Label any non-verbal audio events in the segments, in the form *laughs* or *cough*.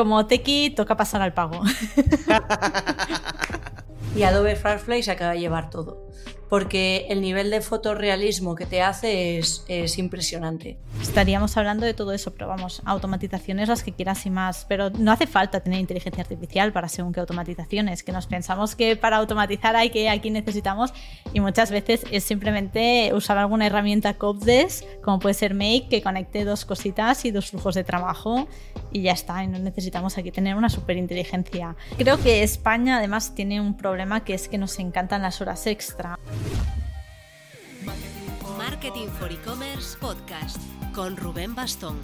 como Teki toca pasar al pago. *laughs* y Adobe Firefly se acaba de llevar todo porque el nivel de fotorrealismo que te hace es, impresionante. Estaríamos hablando de todo eso, pero vamos, automatizaciones las que quieras y más, pero no hace falta tener inteligencia artificial para según qué automatizaciones, que nos pensamos que para automatizar hay que aquí necesitamos y muchas veces es simplemente usar alguna herramienta Copdes, como puede ser Make, que conecte dos cositas y dos flujos de trabajo y ya está, y no necesitamos aquí tener una super inteligencia. Creo que España además tiene un problema que es que nos encantan las horas extra. Marketing for E-Commerce Podcast con Rubén Bastón.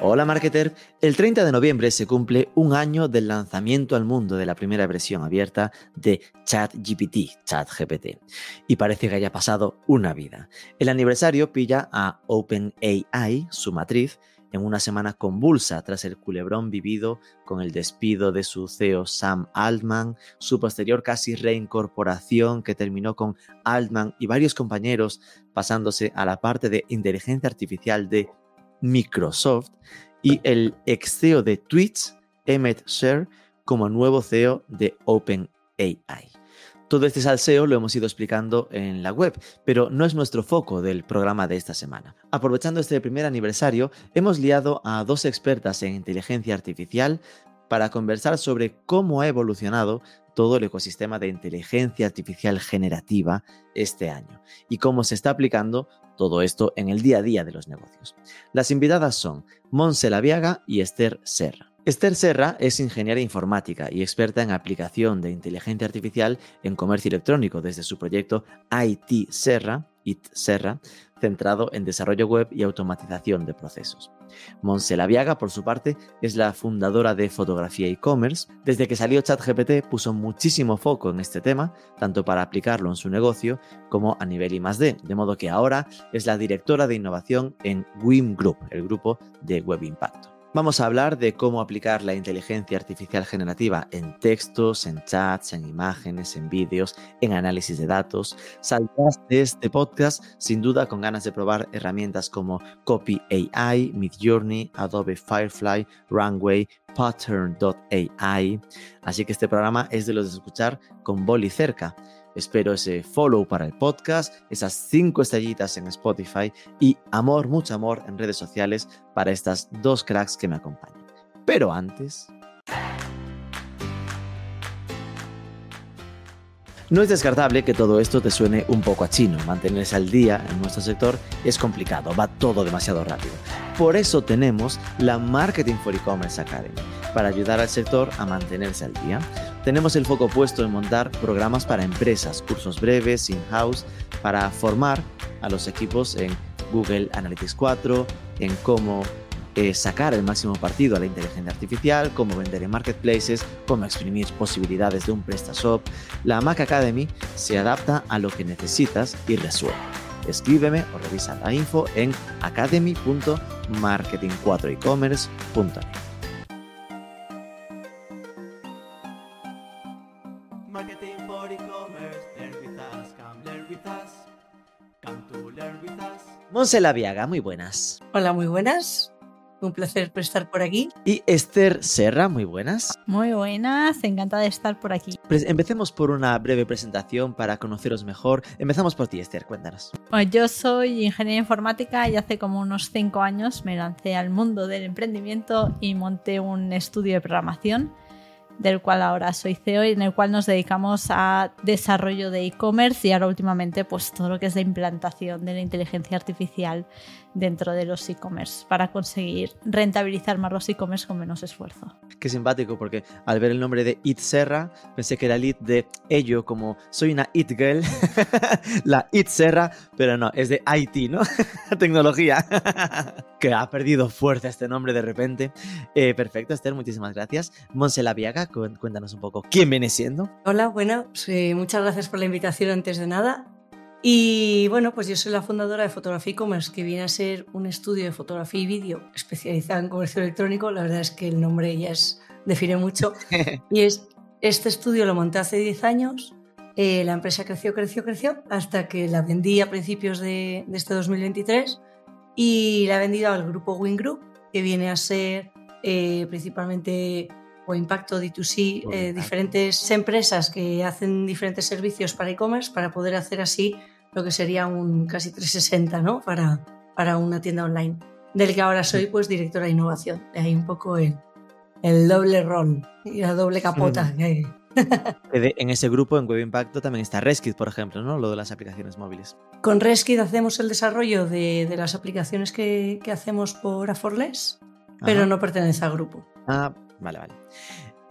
Hola marketer, el 30 de noviembre se cumple un año del lanzamiento al mundo de la primera versión abierta de ChatGPT, ChatGPT, y parece que haya pasado una vida. El aniversario pilla a OpenAI, su matriz, en una semana convulsa tras el culebrón vivido con el despido de su CEO Sam Altman, su posterior casi reincorporación que terminó con Altman y varios compañeros pasándose a la parte de inteligencia artificial de Microsoft y el ex CEO de Twitch, Emmett Shear, como nuevo CEO de OpenAI. Todo este salseo lo hemos ido explicando en la web, pero no es nuestro foco del programa de esta semana. Aprovechando este primer aniversario, hemos liado a dos expertas en inteligencia artificial para conversar sobre cómo ha evolucionado todo el ecosistema de inteligencia artificial generativa este año y cómo se está aplicando todo esto en el día a día de los negocios. Las invitadas son Monse Laviaga y Esther Serra. Esther Serra es ingeniera informática y experta en aplicación de inteligencia artificial en comercio electrónico desde su proyecto IT Serra, IT Serra, centrado en desarrollo web y automatización de procesos. Monse Laviaga, por su parte, es la fundadora de Fotografía e-commerce. Desde que salió ChatGPT puso muchísimo foco en este tema, tanto para aplicarlo en su negocio como a nivel I+D, de modo que ahora es la directora de innovación en WIM Group, el grupo de Web Impacto. Vamos a hablar de cómo aplicar la inteligencia artificial generativa en textos, en chats, en imágenes, en vídeos, en análisis de datos. Saldrás de este podcast sin duda con ganas de probar herramientas como Copy AI, Midjourney, Adobe Firefly, Runway, Pattern.ai. Así que este programa es de los de escuchar con boli cerca. Espero ese follow para el podcast, esas cinco estrellitas en Spotify y amor, mucho amor en redes sociales para estas dos cracks que me acompañan. Pero antes... No es descartable que todo esto te suene un poco a chino. Mantenerse al día en nuestro sector es complicado, va todo demasiado rápido. Por eso tenemos la Marketing for E-Commerce Academy, para ayudar al sector a mantenerse al día. Tenemos el foco puesto en montar programas para empresas, cursos breves, in-house, para formar a los equipos en Google Analytics 4, en cómo eh, sacar el máximo partido a la inteligencia artificial, cómo vender en marketplaces, cómo exprimir posibilidades de un PrestaShop. La Mac Academy se adapta a lo que necesitas y resuelve. Escríbeme o revisa la info en academy.marketing4ecommerce.net. Monse Laviaga, muy buenas. Hola, muy buenas. Un placer estar por aquí. Y Esther Serra, muy buenas. Muy buenas, encantada de estar por aquí. empecemos por una breve presentación para conoceros mejor. Empezamos por ti, Esther, cuéntanos. Pues yo soy ingeniera informática y hace como unos cinco años me lancé al mundo del emprendimiento y monté un estudio de programación del cual ahora soy CEO y en el cual nos dedicamos a desarrollo de e-commerce y ahora últimamente pues todo lo que es la implantación de la inteligencia artificial dentro de los e-commerce para conseguir rentabilizar más los e-commerce con menos esfuerzo. Qué simpático porque al ver el nombre de It Serra pensé que era el It de ello como soy una It Girl, *laughs* la It Serra, pero no, es de IT, ¿no? *laughs* Tecnología. *laughs* que ha perdido fuerza este nombre de repente. Eh, perfecto, Esther, muchísimas gracias. Monse Laviaga, cuéntanos un poco quién viene siendo. Hola, bueno, muchas gracias por la invitación antes de nada. Y bueno, pues yo soy la fundadora de Fotografía e-commerce, que viene a ser un estudio de fotografía y vídeo especializado en comercio electrónico. La verdad es que el nombre ya es, define mucho. *laughs* y es, este estudio lo monté hace 10 años. Eh, la empresa creció, creció, creció, hasta que la vendí a principios de, de este 2023 y la he vendido al grupo Win Group, que viene a ser eh, principalmente o Impacto D2C, eh, diferentes empresas que hacen diferentes servicios para e-commerce para poder hacer así lo que sería un casi 360 ¿no? para, para una tienda online, del que ahora soy pues directora de innovación. De ahí un poco el, el doble rol y la doble capota. *laughs* en ese grupo, en Web Impacto, también está Reskit, por ejemplo, ¿no? Lo de las aplicaciones móviles. Con Reskit hacemos el desarrollo de, de las aplicaciones que, que, hacemos por Aforless, pero no pertenece al grupo. Ah, vale, vale.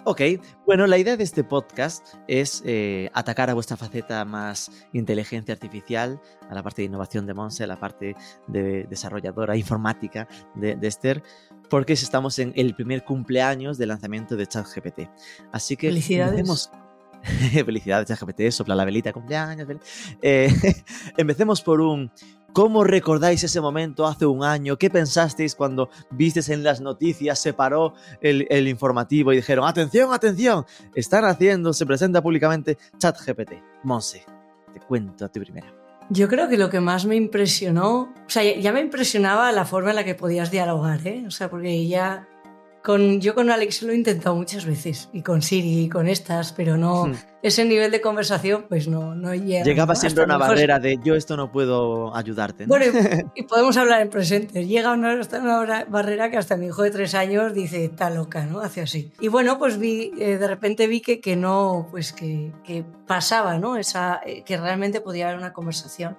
Ok, bueno, la idea de este podcast es eh, atacar a vuestra faceta más inteligencia artificial, a la parte de innovación de Monse, a la parte de desarrolladora informática de, de Esther, porque estamos en el primer cumpleaños del lanzamiento de ChatGPT. Así que Felicidades. *laughs* Felicidades, ChatGPT, sopla la velita, cumpleaños. Eh, *laughs* empecemos por un ¿Cómo recordáis ese momento hace un año? ¿Qué pensasteis cuando visteis en las noticias, se paró el, informativo y dijeron, atención, atención, están haciendo, se presenta públicamente ChatGPT? Monse, te cuento a ti primera. Yo creo que lo que más me impresionó, o sea, ya me impresionaba la forma en la que podías dialogar, ¿eh? O sea, porque ya con, yo con Alex lo he intentado muchas veces, y con Siri, y con estas, pero no, hmm. ese nivel de conversación pues no, no llega. Llegaba siempre una barrera de yo esto no puedo ayudarte. Bueno, *laughs* y, podemos hablar en presente. Llega una, una, barrera que hasta mi hijo de tres años dice, está loca, ¿no? Hace así. Y bueno, pues vi, eh, de repente vi que, que no, pues que, que pasaba, ¿no? Esa, eh, que realmente podía haber una conversación.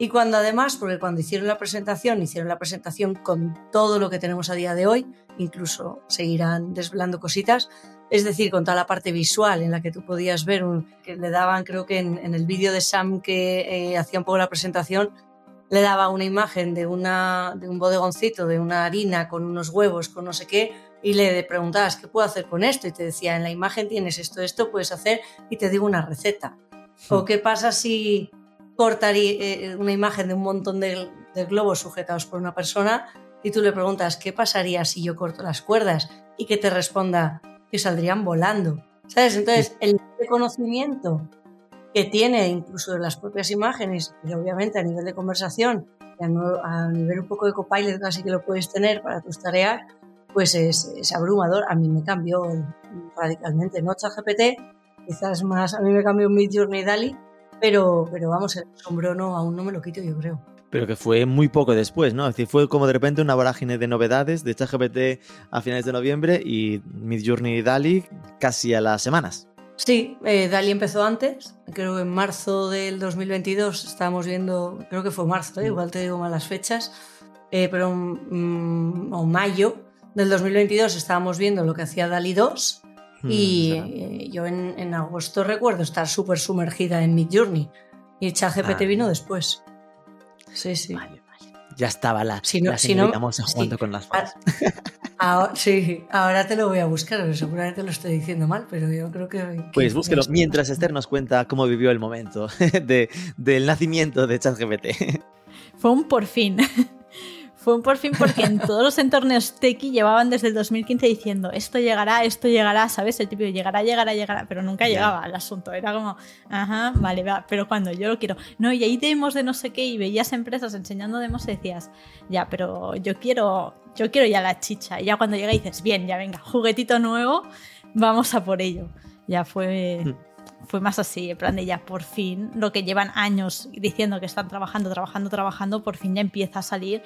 Y cuando además, porque cuando hicieron la presentación, hicieron la presentación con todo lo que tenemos a día de hoy, incluso seguirán desvelando cositas, es decir, con toda la parte visual en la que tú podías ver, un, que le daban, creo que en, el vídeo de Sam que eh, hacía un poco la presentación, le daba una imagen de, una, de un bodegoncito, de una harina con unos huevos, con no sé qué, y le preguntabas, ¿qué puedo hacer con esto? Y te decía, en la imagen tienes esto, esto puedes hacer, y te digo una receta. O qué pasa si cortaría eh, una imagen de un montón de, globos sujetados por una persona y tú le preguntas qué pasaría si yo corto las cuerdas y que te responda que saldrían volando. ¿Sabes? Entonces, el conocimiento que tiene incluso de las propias imágenes y obviamente a nivel de conversación a, nivel un poco de copilot casi que lo puedes tener para tus tareas, pues es, es abrumador. A mí me cambió radicalmente. No ChatGPT, quizás más, a mí me cambió Midjourney Dali, pero, pero vamos, el sombro no, aún no me lo quito, yo creo. Pero que fue muy poco después, ¿no? Es decir, fue como de repente una vorágine de novedades de ChatGPT a finales de noviembre y Midjourney y Dali casi a las semanas. Sí, eh, Dali empezó antes, creo que en marzo del 2022 estábamos viendo, creo que fue marzo, ¿eh? igual te digo malas fechas, eh, pero mm, o mayo del 2022 estábamos viendo lo que hacía Dali 2 Mm, y eh, yo en, agosto recuerdo estar súper sumergida en Midjourney y ChatGPT ah. vino después. Sí, sí. Ya estaba la, si no, si no, jugando con las fotos. Ahora, *laughs* sí, ahora te lo voy a buscar, seguramente lo estoy diciendo mal, pero yo creo que... pues búsquelo mientras Esther nos cuenta cómo vivió el momento *laughs* de, del nacimiento de ChatGPT. Fue un por fin. Fue un por fin porque en todos los entornos tequi llevaban desde el 2015 diciendo esto llegará, esto llegará, ¿sabes? El típico llegará, llegará, llegará, pero nunca llegaba al asunto. Era como, ajá, vale, va, pero cuando yo lo quiero. No, y ahí demos de no sé qué y veías empresas enseñando demos y decías, ya, pero yo quiero, yo quiero ya la chicha. Y ya cuando llega dices, bien, ya venga, juguetito nuevo, vamos a por ello. Ya fue. Hmm fue más así, en plan de ya por fin, lo que llevan años diciendo que están trabajando, trabajando, trabajando, por fin ya empieza a salir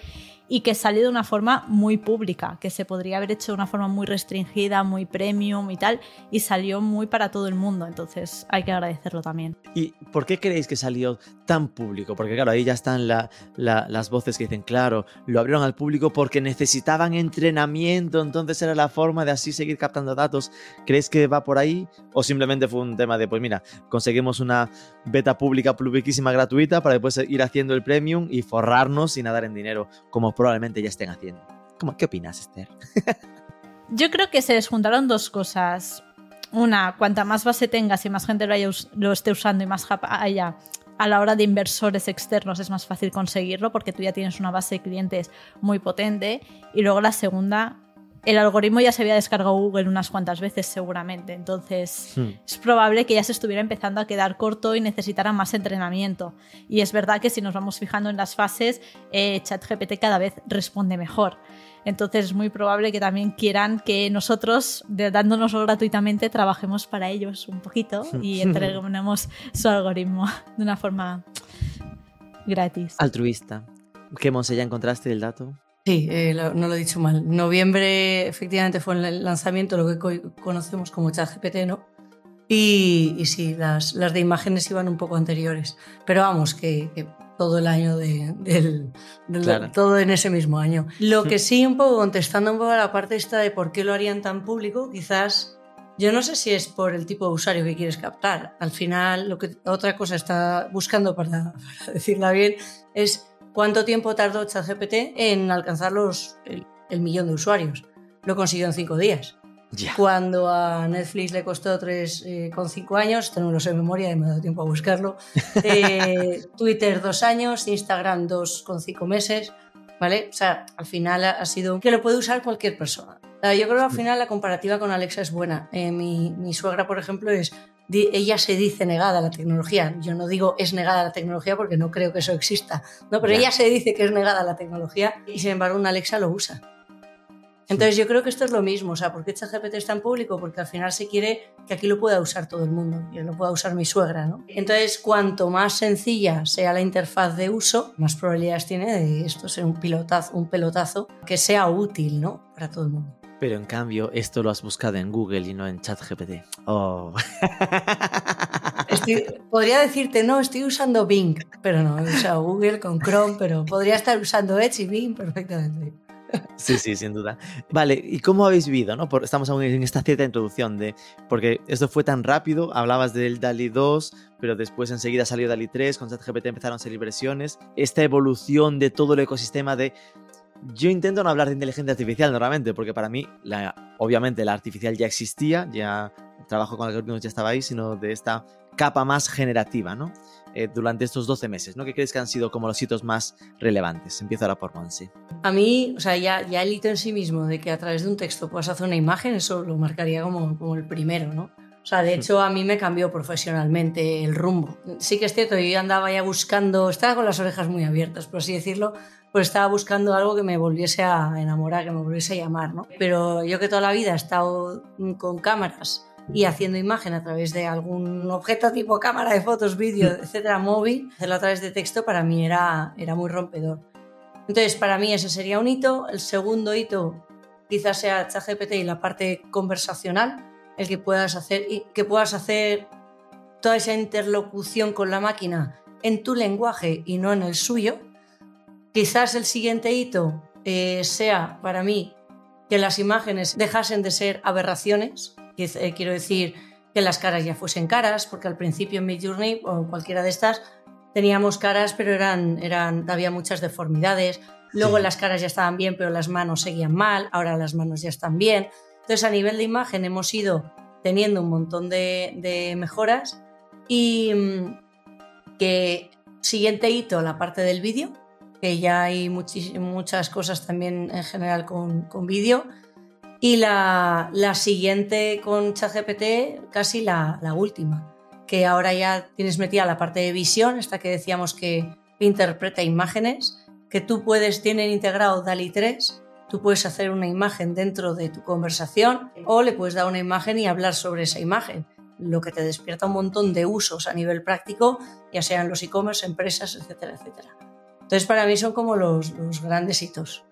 y que sale de una forma muy pública, que se podría haber hecho de una forma muy restringida, muy premium y tal, y salió muy para todo el mundo, entonces hay que agradecerlo también. ¿Y por qué creéis que salió tan público? Porque claro, ahí ya están las voces que dicen, claro, lo abrieron al público porque necesitaban entrenamiento, entonces era la forma de así seguir captando datos. ¿Creéis que va por ahí? ¿O simplemente fue un tema de, pues mira, conseguimos una beta pública publiquísima gratuita para después ir haciendo el premium y forrarnos sin dar en dinero, como probablemente ya estén haciendo. ¿Cómo, ¿Qué opinas, Esther? *laughs* Yo creo que se les juntaron dos cosas. Una, cuanta más base tengas y más gente lo, lo esté usando y más haya a la hora de inversores externos es más fácil conseguirlo porque tú ya tienes una base de clientes muy potente. Y luego la segunda, el algoritmo ya se había descargado Google unas cuantas veces seguramente, entonces hmm. es probable que ya se estuviera empezando a quedar corto y necesitara más entrenamiento. Y es verdad que si nos vamos fijando en las fases, eh, ChatGPT cada vez responde mejor. Entonces es muy probable que también quieran que nosotros, dándonoslo gratuitamente, trabajemos para ellos un poquito y *laughs* entreguemos su algoritmo de una forma gratis. Altruista. ¿Qué, Monse, ya encontraste el dato? Sí, eh, no lo he dicho mal. Noviembre efectivamente fue el lanzamiento, lo que conocemos como ChatGPT, ¿no? Y, y sí, las, las, de imágenes iban un poco anteriores. Pero vamos, que, todo el año de, del, todo en ese mismo año. Lo que sí, un poco contestando un poco a la parte esta de por qué lo harían tan público, quizás yo no sé si es por el tipo de usuario que quieres captar. Al final, lo que otra cosa está buscando para, *laughs* para decirla bien es ¿Cuánto tiempo tardó ChatGPT en alcanzar los, el, millón de usuarios? Lo consiguió en cinco días. Cuando a Netflix le costó 3,5 eh, años, tengo no lo sé de memoria y me ha dado tiempo a buscarlo. *laughs* Eh, Twitter dos años, Instagram dos con cinco meses, ¿vale? O sea, al final ha sido que lo puede usar cualquier persona. Yo creo que al final la comparativa con Alexa es buena. Eh, mi, mi, suegra, por ejemplo, es ella se dice negada a la tecnología. Yo no digo es negada a la tecnología porque no creo que eso exista, ¿no? pero ella se dice que es negada a la tecnología y sin embargo una Alexa lo usa. Entonces yo creo que esto es lo mismo, o sea, ¿por qué ChatGPT está en público? Porque al final se quiere que aquí lo pueda usar todo el mundo y lo pueda usar mi suegra, ¿no? Entonces, cuanto más sencilla sea la interfaz de uso, más probabilidades tiene de esto ser un pilotazo, un pelotazo que sea útil, ¿no? Para todo el mundo. Pero en cambio, esto lo has buscado en Google y no en ChatGPT. Oh. *laughs* podría decirte, no, estoy usando Bing, pero no, he usado Google con Chrome, pero podría estar usando Edge y Bing perfectamente. Sí, sí, sin duda. Vale, ¿y cómo habéis vivido? No? estamos aún en esta cierta introducción de. Porque esto fue tan rápido, hablabas del DALI 2, pero después enseguida salió DALI 3, con ChatGPT empezaron a salir versiones. Esta evolución de todo el ecosistema de yo intento no hablar de inteligencia artificial normalmente, porque para mí, la, obviamente, la artificial ya existía, ya trabajo con algoritmos ya estaba ahí, sino de esta capa más generativa, ¿no? Eh, durante estos 12 meses, ¿no? ¿Qué crees que han sido como los hitos más relevantes? Empiezo ahora por Monsi. A mí, o sea, ya, ya el hito en sí mismo de que a través de un texto puedas hacer una imagen, eso lo marcaría como, como el primero, ¿no? O sea, de hmm. hecho, a mí me cambió profesionalmente el rumbo. Sí que es cierto, yo andaba ya buscando, estaba con las orejas muy abiertas, por así decirlo, pues estaba buscando algo que me volviese a enamorar, que me volviese a llamar, ¿no? Pero yo que toda la vida he estado con cámaras y haciendo imagen a través de algún objeto tipo cámara de fotos, vídeo, *laughs* etcétera, móvil, hacerlo a través de texto para mí era, era muy rompedor. Entonces, para mí ese sería un hito. El segundo hito quizás sea ChatGPT y la parte conversacional, el que puedas hacer, que puedas hacer toda esa interlocución con la máquina en tu lenguaje y no en el suyo Quizás el siguiente hito eh, sea para mí que las imágenes dejasen de ser aberraciones, eh, quiero decir que las caras ya fuesen caras, porque al principio en Midjourney o cualquiera de estas teníamos caras, pero eran, eran, había muchas deformidades. Luego las caras ya estaban bien, pero las manos seguían mal. Ahora las manos ya están bien. Entonces, a nivel de imagen hemos ido teniendo un montón de, de mejoras. Y mm, que siguiente hito, la parte del vídeo, que ya hay muchas cosas también en general con, con vídeo. Y la, la, siguiente con ChatGPT, casi la, la, última, que ahora ya tienes metida la parte de visión, esta que decíamos que interpreta imágenes, que tú puedes, tienen integrado DALI 3, tú puedes hacer una imagen dentro de tu conversación o le puedes dar una imagen y hablar sobre esa imagen, lo que te despierta un montón de usos a nivel práctico, ya sean los e-commerce, empresas, etcétera, etcétera. Entonces, para mí son como los, grandes hitos.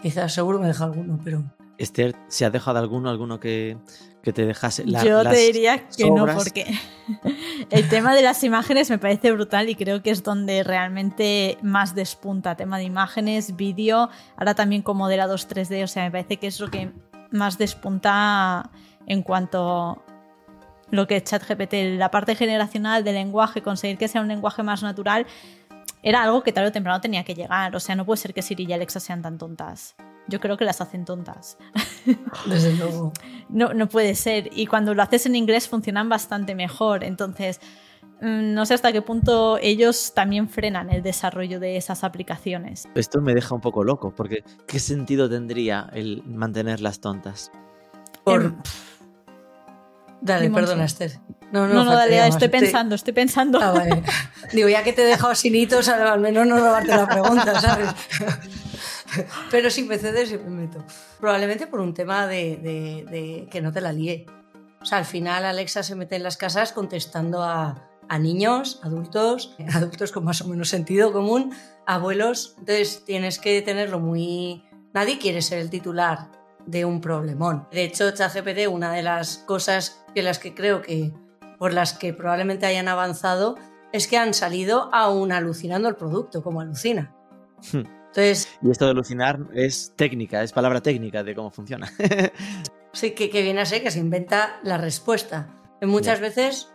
Quizás seguro me deja alguno, pero. Esther, ¿se ha dejado alguno, alguno que, te dejase? La, Yo te diría que no, porque *laughs* el tema de las imágenes me parece brutal y creo que es donde realmente más despunta. Tema de imágenes, vídeo, ahora también con modelados 3D, o sea, me parece que es lo que más despunta en cuanto lo que es ChatGPT, la parte generacional del lenguaje, conseguir que sea un lenguaje más natural, era algo que tarde o temprano tenía que llegar. O sea, no puede ser que Siri y Alexa sean tan tontas. Yo creo que las hacen tontas. *laughs* Desde luego. No, no puede ser. Y cuando lo haces en inglés funcionan bastante mejor. Entonces, mm, no sé hasta qué punto ellos también frenan el desarrollo de esas aplicaciones. Esto me deja un poco loco, porque ¿qué sentido tendría el mantenerlas tontas? Por... Em, Dale, perdona. Esther. No, no, dale, faltaría más. estoy Te- pensando, estoy pensando. Ah, vale. *laughs* Digo, ya que te he dejado sin hitos, al menos no robarte la pregunta, ¿sabes? *laughs* Pero si me cedes, me meto. Probablemente por un tema de, de- de que no te la líe. O sea, al final Alexa se mete en las casas contestando a, a niños, adultos, *laughs* adultos con más o menos sentido común, abuelos. Entonces tienes que tenerlo muy... Nadie quiere ser el titular de un problemón. De hecho, ChatGPT, una de las cosas que las que creo que por las que probablemente hayan avanzado es que han salido aún alucinando el producto, como alucina. Entonces, Y esto de alucinar es técnica, es palabra técnica de cómo funciona. *laughs* sí que, que viene a ser que se inventa la respuesta. Muchas veces,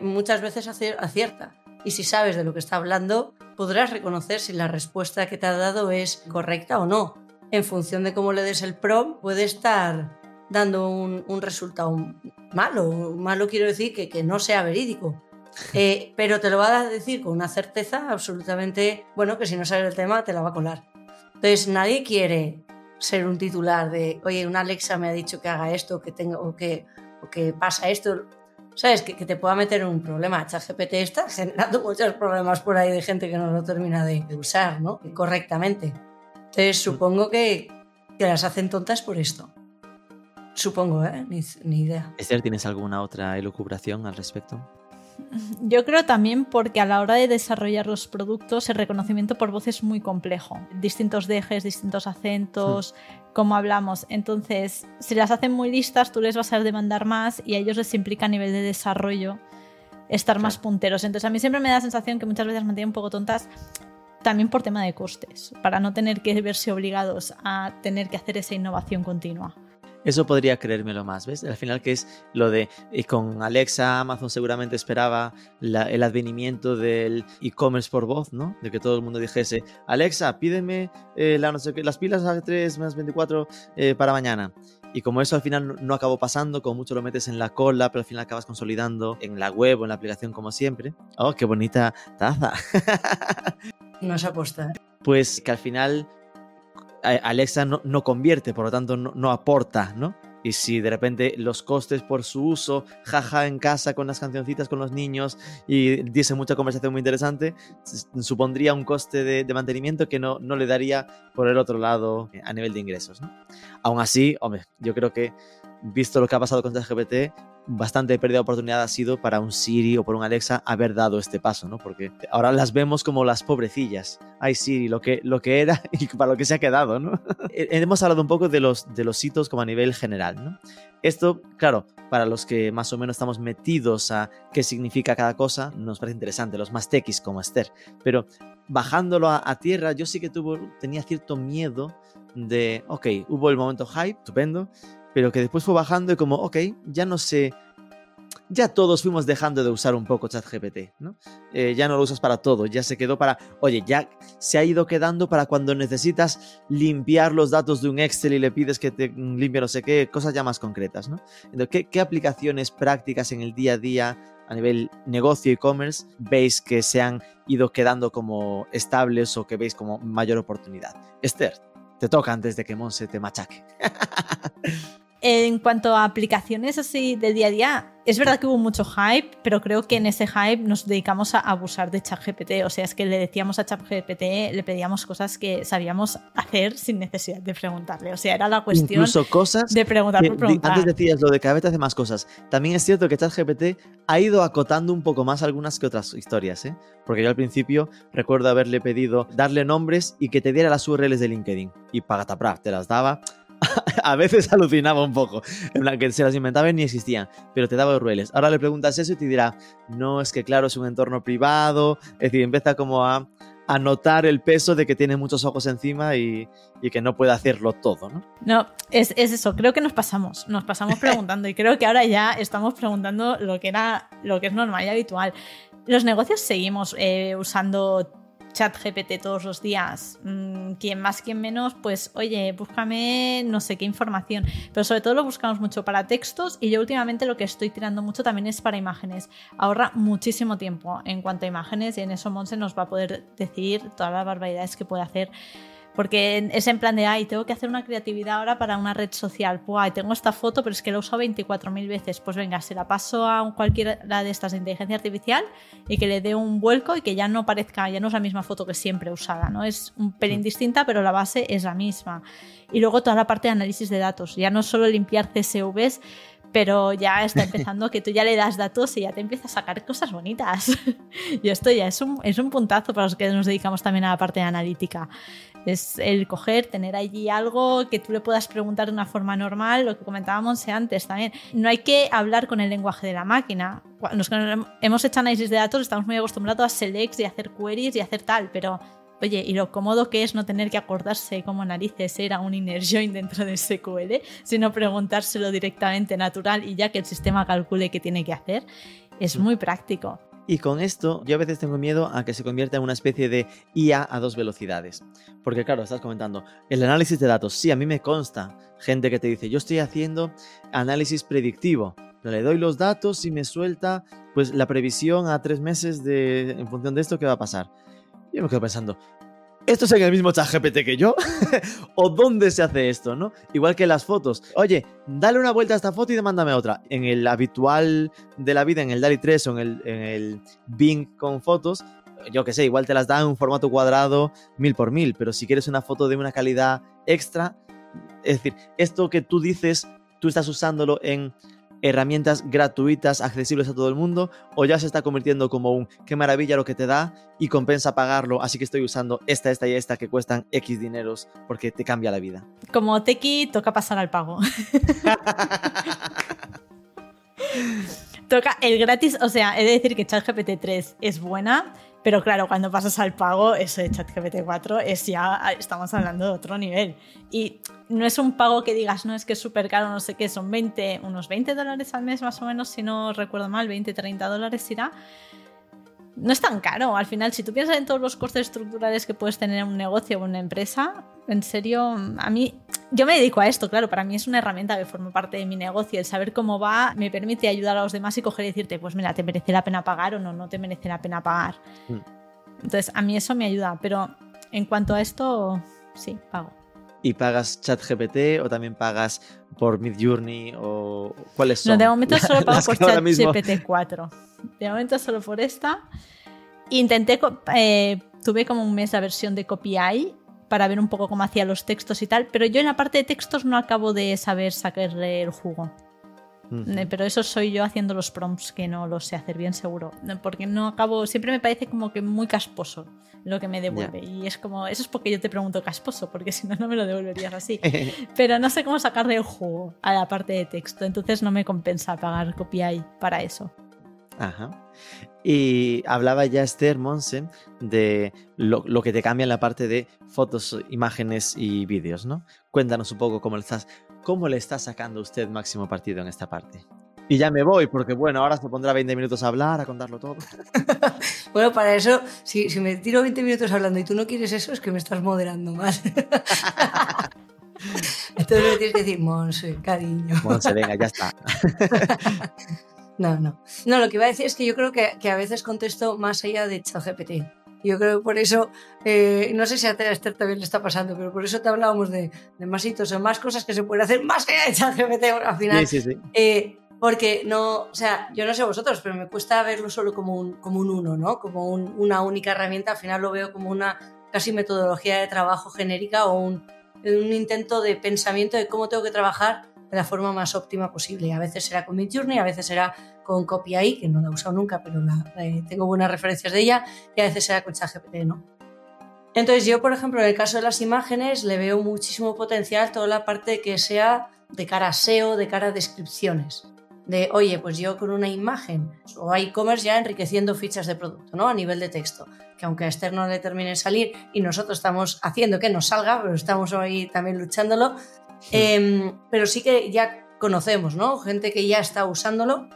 muchas veces acier- acierta. Y si sabes de lo que está hablando, podrás reconocer si la respuesta que te ha dado es correcta o no. En función de cómo le des el prompt, puede estar dando un, un resultado malo. Malo quiero decir que, que no sea verídico. *laughs* Eh, pero te lo va a decir con una certeza absolutamente, bueno, que si no sabes el tema te la va a colar. Entonces nadie quiere ser un titular de, oye, una Alexa me ha dicho que haga esto, que tengo, o que, o que pasa esto. ¿Sabes? Que, que te pueda meter en un problema. ChatGPT está generando muchos problemas por ahí de gente que no lo termina de, de usar, ¿no? Correctamente. Entonces supongo que, que las hacen tontas por esto. Supongo, ¿eh? Ni, ni idea. Esther, ¿tienes alguna otra elucubración al respecto? Yo creo también porque a la hora de desarrollar los productos el reconocimiento por voz es muy complejo. Distintos dejes, distintos acentos, como hablamos. Entonces, si las hacen muy listas, tú les vas a demandar más y a ellos les implica a nivel de desarrollo estar más punteros. Entonces, a mí siempre me da la sensación que muchas veces me mantienen un poco tontas también por tema de costes, para no tener que verse obligados a tener que hacer esa innovación continua. Eso podría creérmelo más, ¿ves? Al final que es lo de y con Alexa, Amazon seguramente esperaba la- el advenimiento del e-commerce por voz, ¿no? De que todo el mundo dijese, Alexa, pídeme eh, la no sé las pilas a 3 más 24 eh, para mañana. Y como eso al final no acabó pasando, como mucho lo metes en la cola, pero al final acabas consolidando en la web o en la aplicación como siempre. Oh, qué bonita taza. *laughs* No se aposta. pues que al final Alexa no, convierte, por lo tanto no, aporta, ¿no? Y si de repente los costes por su uso, jaja en casa con las cancioncitas con los niños y diese mucha conversación muy interesante, supondría un coste de, de mantenimiento que no, no le daría por el otro lado eh, a nivel de ingresos, ¿no? Aún así, hombre, yo creo que visto lo que ha pasado con ChatGPT, bastante pérdida de oportunidad ha sido para un Siri o por un Alexa haber dado este paso, ¿no? Porque ahora las vemos como las pobrecillas. Ay, Siri, lo que, lo que era *laughs* y para lo que se ha quedado, ¿no? *laughs* Eh, Hemos hablado un poco de los, de los hitos como a nivel general, ¿no? Esto, claro, para los que más o menos estamos metidos a qué significa cada cosa, nos parece interesante, los más tequis como Esther. Pero bajándolo a, tierra, yo sí que tuvo, tenía cierto miedo de, ok, hubo el momento hype, estupendo, pero que después fue bajando y como, ok, ya no sé, ya todos fuimos dejando de usar un poco ChatGPT, ¿no? Eh, ya no lo usas para todo, ya se quedó para, oye, ya se ha ido quedando para cuando necesitas limpiar los datos de un Excel y le pides que te limpie no sé qué, cosas ya más concretas, ¿no? Entonces, ¿qué, qué aplicaciones prácticas en el día a día a nivel negocio e-commerce veis que se han ido quedando como estables o que veis como mayor oportunidad? Esther, te toca antes de que Monse te machaque. *laughs* En cuanto a aplicaciones así del día a día, es verdad que hubo mucho hype, pero creo que en ese hype nos dedicamos a abusar de ChatGPT. O sea, es que le decíamos a ChatGPT, le pedíamos cosas que sabíamos hacer sin necesidad de preguntarle. O sea, era la cuestión Incluso cosas de preguntar por preguntar. antes decías lo de cada vez hace más cosas. También es cierto que ChatGPT ha ido acotando un poco más algunas que otras historias, ¿eh? Porque yo al principio recuerdo haberle pedido darle nombres y que te diera las URLs de LinkedIn. Y pagatapra, te las daba. *laughs* A veces alucinaba un poco, en plan que se las inventaba y ni existían, pero te daba URLs. Ahora le preguntas eso y te dirá, no, es que claro, es un entorno privado, es decir, empieza como a, a notar el peso de que tiene muchos ojos encima y, y que no puede hacerlo todo, ¿no? No, es, es eso, creo que nos pasamos, nos pasamos *laughs* preguntando y creo que ahora ya estamos preguntando lo que era, lo que es normal y habitual. Los negocios seguimos eh, usando chat GPT todos los días, mm, quien más, quien menos, pues oye, búscame no sé qué información. Pero sobre todo lo buscamos mucho para textos y yo últimamente lo que estoy tirando mucho también es para imágenes. Ahorra muchísimo tiempo en cuanto a imágenes y en eso Monse nos va a poder decir todas las barbaridades que puede hacer. Porque es en plan de, ay, tengo que hacer una creatividad ahora para una red social. Pues, tengo esta foto, pero es que la he usado 24.000 veces. Pues venga, se la paso a cualquiera de estas de inteligencia artificial y que le dé un vuelco y que ya no parezca, ya no es la misma foto que siempre usada, ¿no? Es un pelín distinta, pero la base es la misma. Y luego toda la parte de análisis de datos. Ya no solo limpiar CSVs, pero ya está *laughs* empezando que tú ya le das datos y ya te empieza a sacar cosas bonitas. *laughs* y esto ya es un, es un puntazo para los que nos dedicamos también a la parte de analítica. Es el coger, tener allí algo que tú le puedas preguntar de una forma normal, lo que comentábamos antes también. No hay que hablar con el lenguaje de la máquina. Los que hemos hecho análisis de datos estamos muy acostumbrados a selects y hacer queries y hacer tal, pero Oye, y lo cómodo que es no tener que acordarse cómo narices era un inner join dentro de SQL, sino preguntárselo directamente natural y ya que el sistema calcule qué tiene que hacer, es muy práctico. Y con esto yo a veces tengo miedo a que se convierta en una especie de IA a dos velocidades. Porque claro, estás comentando, el análisis de datos, sí, a mí me consta gente que te dice, yo estoy haciendo análisis predictivo. Le doy los datos y me suelta pues la previsión a tres meses de, en función de esto que va a pasar. Yo me quedo pensando, ¿esto es en el mismo chat GPT que yo? *laughs* ¿O dónde se hace esto, no? Igual que las fotos. Oye, dale una vuelta a esta foto y demándame otra. En el habitual de la vida, en el DALI 3 o en el, Bing con fotos, yo que sé, igual te las da en un formato cuadrado mil por mil, pero si quieres una foto de una calidad extra, es decir, esto que tú dices, tú estás usándolo en herramientas gratuitas accesibles a todo el mundo o ya se está convirtiendo como un qué maravilla lo que te da y compensa pagarlo, así que estoy usando esta, esta y esta que cuestan X dineros porque te cambia la vida. Como Teki toca pasar al pago. *laughs* toca el gratis, o sea, he de decir que ChatGPT 3 es buena, pero claro, cuando pasas al pago, eso de ChatGPT 4 es ya, estamos hablando de otro nivel. Y no es un pago que digas, no, es que es súper caro, no sé qué, son 20, unos 20 dólares al mes más o menos, si no recuerdo mal, 20, 30 dólares irá no es tan caro. Al final, si tú piensas en todos los costes estructurales que puedes tener en un negocio o una empresa, en serio, a mí, yo me dedico a esto, claro, para mí es una herramienta que forma parte de mi negocio. El saber cómo va me permite ayudar a los demás y coger y decirte, pues mira, ¿te merece la pena pagar o no? No te merece la pena pagar. Mm. Entonces, a mí eso me ayuda, pero en cuanto a esto, sí, pago. ¿Y pagas ChatGPT o también pagas por Midjourney o cuáles son? No, de momento solo pago por ChatGPT 4. De momento solo por esta. Intenté, eh, tuve como un mes la versión de CopyEye para ver un poco cómo hacía los textos y tal, pero yo en la parte de textos no acabo de saber sacarle el jugo. Eh, pero eso soy yo haciendo los prompts que no lo sé hacer bien seguro. Porque no acabo, siempre me parece como que muy casposo lo que me devuelve. Y es como, eso es porque yo te pregunto casposo, porque *laughs* si no, no me lo devolverías así. *laughs* pero no sé cómo sacarle el jugo a la parte de texto, entonces no me compensa pagar CopyEye para eso. Ajá. Y hablaba ya Esther Monsen de lo, que te cambia en la parte de fotos, imágenes y vídeos, ¿no? Cuéntanos un poco cómo le estás, cómo le está sacando usted máximo partido en esta parte. Y ya me voy, porque bueno, ahora se pondrá 20 minutos a hablar, a contarlo todo. *laughs* bueno, para eso, si, si, me tiro 20 minutos hablando y tú no quieres eso, es que me estás moderando mal. *laughs* Entonces me tienes que decir, Monse, cariño. Monse, venga, ya está. *laughs* No, no. No, lo que iba a decir es que yo creo que, que a veces contesto más allá de ChatGPT. Yo creo que por eso, eh, no sé si a Esther también le está pasando, pero por eso te hablábamos de, de más hitos o más cosas que se pueden hacer más allá de ChatGPT al final. Sí, sí, sí. Eh, porque no, o sea, yo no sé vosotros, pero me cuesta verlo solo como un, como un uno, ¿no? Como una única herramienta, al final lo veo como una casi metodología de trabajo genérica o un, un intento de pensamiento de cómo tengo que trabajar de la forma más óptima posible. A veces será con Midjourney, a veces será con CopyAI, que no la he usado nunca, pero tengo buenas referencias de ella, y a veces será con ChatGPT, ¿no? Entonces yo, por ejemplo, en el caso de las imágenes, le veo muchísimo potencial toda la parte que sea de cara a SEO, de cara a descripciones. De, oye, pues yo con una imagen o e-commerce ya enriqueciendo fichas de producto, ¿no? A nivel de texto. Que aunque a Esther no le termine salir y nosotros estamos haciendo que nos salga, pero estamos ahí también luchándolo, Em, pero sí que ya conocemos, ¿no? Gente que ya está usándolo,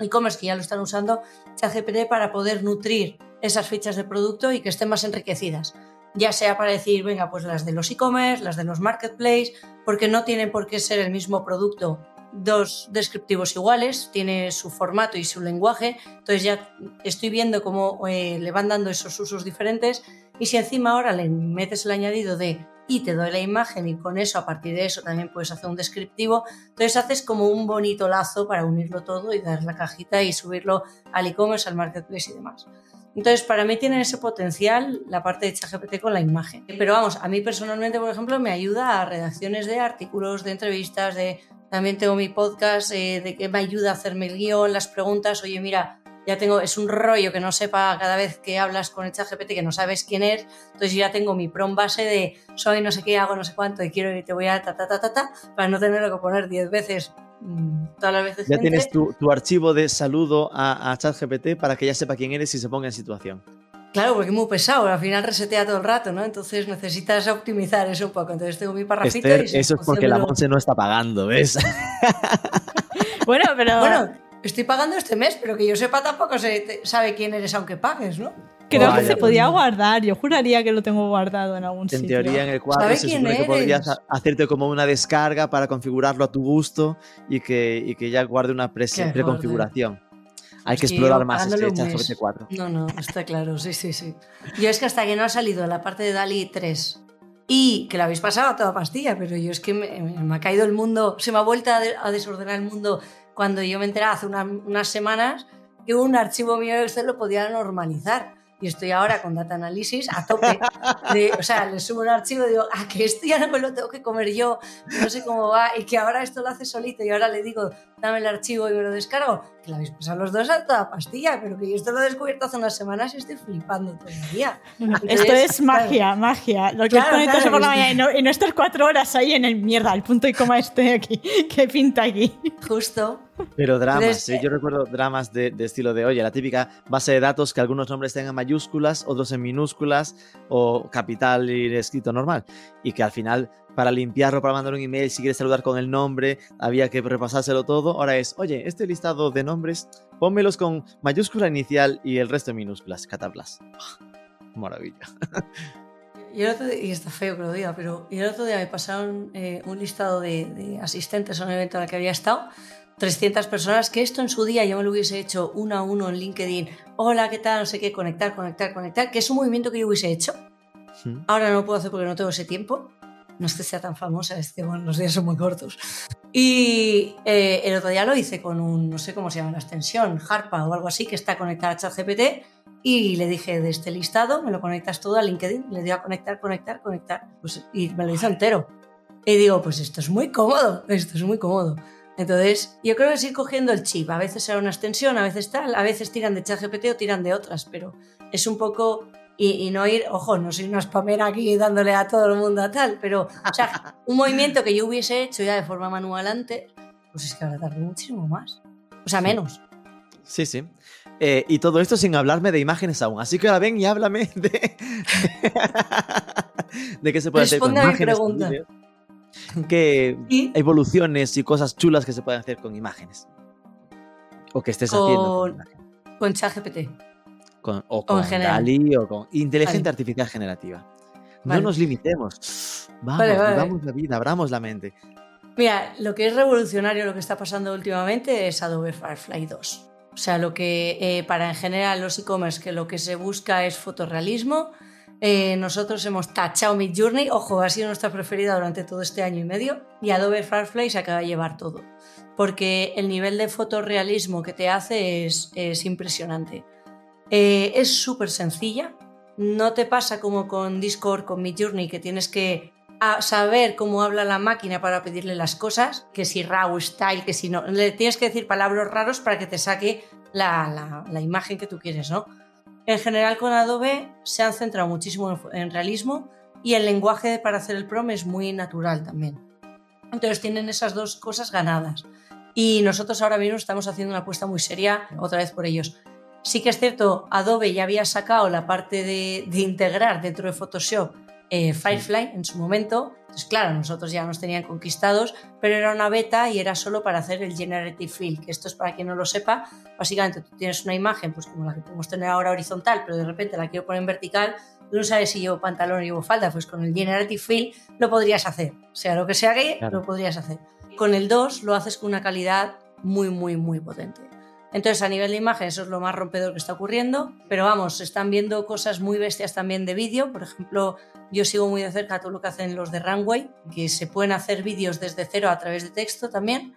e-commerce que ya lo están usando ChatGPT para poder nutrir esas fichas de producto y que estén más enriquecidas. Ya sea para decir, venga, pues las de los e-commerce, las de los marketplace, porque no tienen por qué ser el mismo producto dos descriptivos iguales, tiene su formato y su lenguaje, entonces ya estoy viendo cómo eh, le van dando esos usos diferentes y si encima ahora le metes el añadido de y te doy la imagen y con eso, a partir de eso, también puedes hacer un descriptivo. Entonces haces como un bonito lazo para unirlo todo y dar la cajita y subirlo al e-commerce, al marketplace y demás. Entonces, para mí tiene ese potencial la parte de ChatGPT con la imagen. Pero vamos, a mí personalmente, por ejemplo, me ayuda a redacciones de artículos, de entrevistas, de también tengo mi podcast eh, de que me ayuda a hacerme el guion, las preguntas. Oye, mira, ya tengo, es un rollo que no sepa cada vez que hablas con el chat GPT que no sabes quién es, entonces ya tengo mi prom base de soy no sé qué, hago no sé cuánto y quiero y te voy a ta ta ta ta, ta para no tenerlo que poner 10 veces mm, todas las veces. Ya tienes tu, archivo de saludo a, a ChatGPT para que ya sepa quién eres y se ponga en situación. Claro, porque es muy pesado, al final resetea todo el rato, ¿no? Entonces necesitas optimizar eso un poco. Entonces tengo mi parrafito y Eso es porque la Monse no está pagando, ¿ves? *laughs* bueno, pero... Bueno, estoy pagando este mes, pero que yo sepa tampoco se sabe quién eres aunque pagues, ¿no? Creo que se podía guardar, yo juraría que lo tengo guardado en algún sitio. En teoría en el cuadro se supone que podrías hacerte como una descarga para configurarlo a tu gusto y que, y que ya guarde una preconfiguración. Hay que explorar más este 4. No, no, está claro, sí, sí, sí. Yo es que hasta que no ha salido la parte de DALI 3 y que la habéis pasado a toda pastilla, pero yo es que me, ha caído el mundo, se me ha vuelto a, desordenar el mundo cuando yo me enteré hace unas semanas que un archivo mío de Excel lo podía normalizar. Y estoy ahora con Data Analysis a tope. *laughs* o sea, le subo un archivo y digo, ah, que esto ya no me lo tengo que comer yo, no sé cómo va, y que ahora esto lo hace solito. Y ahora le digo, dame el archivo y me lo descargo. Que la habéis pasado los dos a toda pastilla, pero que yo esto lo he descubierto hace unas semanas y estoy flipando todavía. esto es magia, magia. Lo que claro, claro, por la mañana y no, y no estar cuatro horas ahí en el mierda, el punto y coma este aquí, *laughs* que pinta aquí. Justo. Pero dramas, ¿eh? yo recuerdo dramas de, estilo de, oye, la típica base de datos que algunos nombres tengan mayúsculas, otros en minúsculas o capital y escrito normal. Y que al final, para limpiarlo, para mandar un email, si quieres saludar con el nombre, había que repasárselo todo. Ahora es, oye, este listado de nombres, pónmelos con mayúscula inicial y el resto en minúsculas, cataplas. *laughs* Maravilla. Y, el otro día, y está feo que lo diga, pero el otro día me pasaron eh, un listado de, de asistentes a un evento en el que había estado 300 personas, que esto en su día yo me lo hubiese hecho uno a uno en LinkedIn, hola, ¿qué tal? No sé qué, conectar, conectar, conectar, que es un movimiento que yo hubiese hecho. Ahora no lo puedo hacer porque no tengo ese tiempo. No es que sea tan famosa, es que bueno, los días son muy cortos. Y eh, el otro día lo hice con un, no sé cómo se llama la extensión, Harpa o algo así, que está conectada a ChatGPT. Y le dije de este listado, me lo conectas todo a LinkedIn. Le di a conectar, conectar, conectar. Pues, y me lo hizo entero. Y digo, pues esto es muy cómodo, esto es muy cómodo. Entonces, yo creo que es ir cogiendo el chip. A veces será una extensión, a veces tal, a veces tiran de ChatGPT o tiran de otras, pero es un poco. Y, no ir, ojo, no soy una spamera aquí dándole a todo el mundo a tal, pero, o sea, *laughs* un movimiento que yo hubiese hecho ya de forma manual antes, pues es que ahora tarda muchísimo más. O sea, menos. Sí, sí. Eh, y todo esto sin hablarme de imágenes aún. Así que ahora ven y háblame *laughs* de. de qué se puede hacer con imágenes. Pregunta qué evoluciones y cosas chulas que se pueden hacer con imágenes. O que estés haciendo. Con ChatGPT. Con, o con, DALI o con inteligencia artificial generativa. No nos limitemos. *gasps* Vamos, vivamos la vida, abramos la mente. Mira, lo que es revolucionario, lo que está pasando últimamente es Adobe Firefly 2. O sea, lo que eh, para en general los e-commerce, que lo que se busca es fotorrealismo, eh, nosotros hemos tachado Midjourney, ojo, ha sido nuestra preferida durante todo este año y medio, y Adobe Firefly se acaba de llevar todo, porque el nivel de fotorrealismo que te hace es, impresionante. Eh, es súper sencilla, no te pasa como con Discord, con Midjourney, que tienes que saber cómo habla la máquina para pedirle las cosas, que si raw style, que si no, le tienes que decir palabras raros para que te saque la, la imagen que tú quieres, ¿no? En general con Adobe se han centrado muchísimo en realismo y el lenguaje para hacer el prom es muy natural también. Entonces tienen esas dos cosas ganadas. Y nosotros ahora mismo estamos haciendo una apuesta muy seria otra vez por ellos. Sí que es cierto, Adobe ya había sacado la parte de, integrar dentro de Photoshop eh, Firefly en su momento. Entonces, claro, nosotros ya nos tenían conquistados, pero era una beta y era solo para hacer el Generative Fill, que esto es para quien no lo sepa. Básicamente, tú tienes una imagen, pues como la que podemos tener ahora horizontal, pero de repente la quiero poner en vertical, tú no sabes si llevo pantalón o llevo falda, pues con el Generative Fill lo podrías hacer. Sea lo que sea que lo podrías hacer. Con el 2 lo haces con una calidad muy, muy, muy potente. Entonces, a nivel de imagen, eso es lo más rompedor que está ocurriendo. Pero vamos, se están viendo cosas muy bestias también de vídeo. Por ejemplo, yo sigo muy de cerca todo lo que hacen los de Runway, que se pueden hacer vídeos desde cero a través de texto también.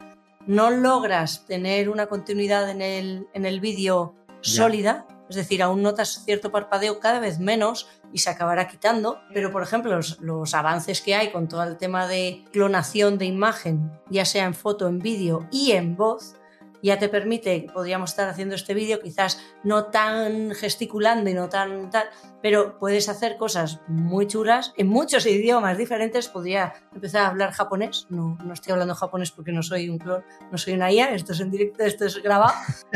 No logras tener una continuidad en el, en el vídeo sólida, es decir, aún notas cierto parpadeo cada vez menos y se acabará quitando. Pero, por ejemplo, los, los, avances que hay con todo el tema de clonación de imagen, ya sea en foto, en vídeo y en voz, ya te permite, podríamos estar haciendo este vídeo quizás no tan gesticulando y no tan tal, pero puedes hacer cosas muy chulas en muchos idiomas diferentes. Podría empezar a hablar japonés, no, no estoy hablando japonés porque no soy un clon, no soy una IA, esto es en directo, esto es grabado,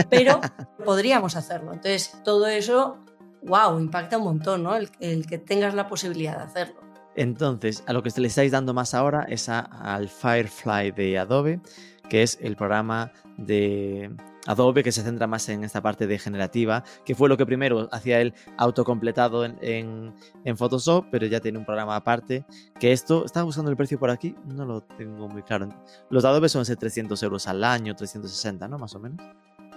pero *laughs* podríamos hacerlo. Entonces, todo eso, wow, impacta un montón, ¿no? El, el que tengas la posibilidad de hacerlo. Entonces, a lo que le estáis dando más ahora es a, al Firefly de Adobe, que es el programa de Adobe que se centra más en esta parte de generativa, que fue lo que primero hacía el autocompletado en, en, Photoshop, pero ya tiene un programa aparte, que esto, estaba buscando el precio por aquí, no lo tengo muy claro. Los de Adobe son ese 300 euros al año, 360, ¿no? Más o menos.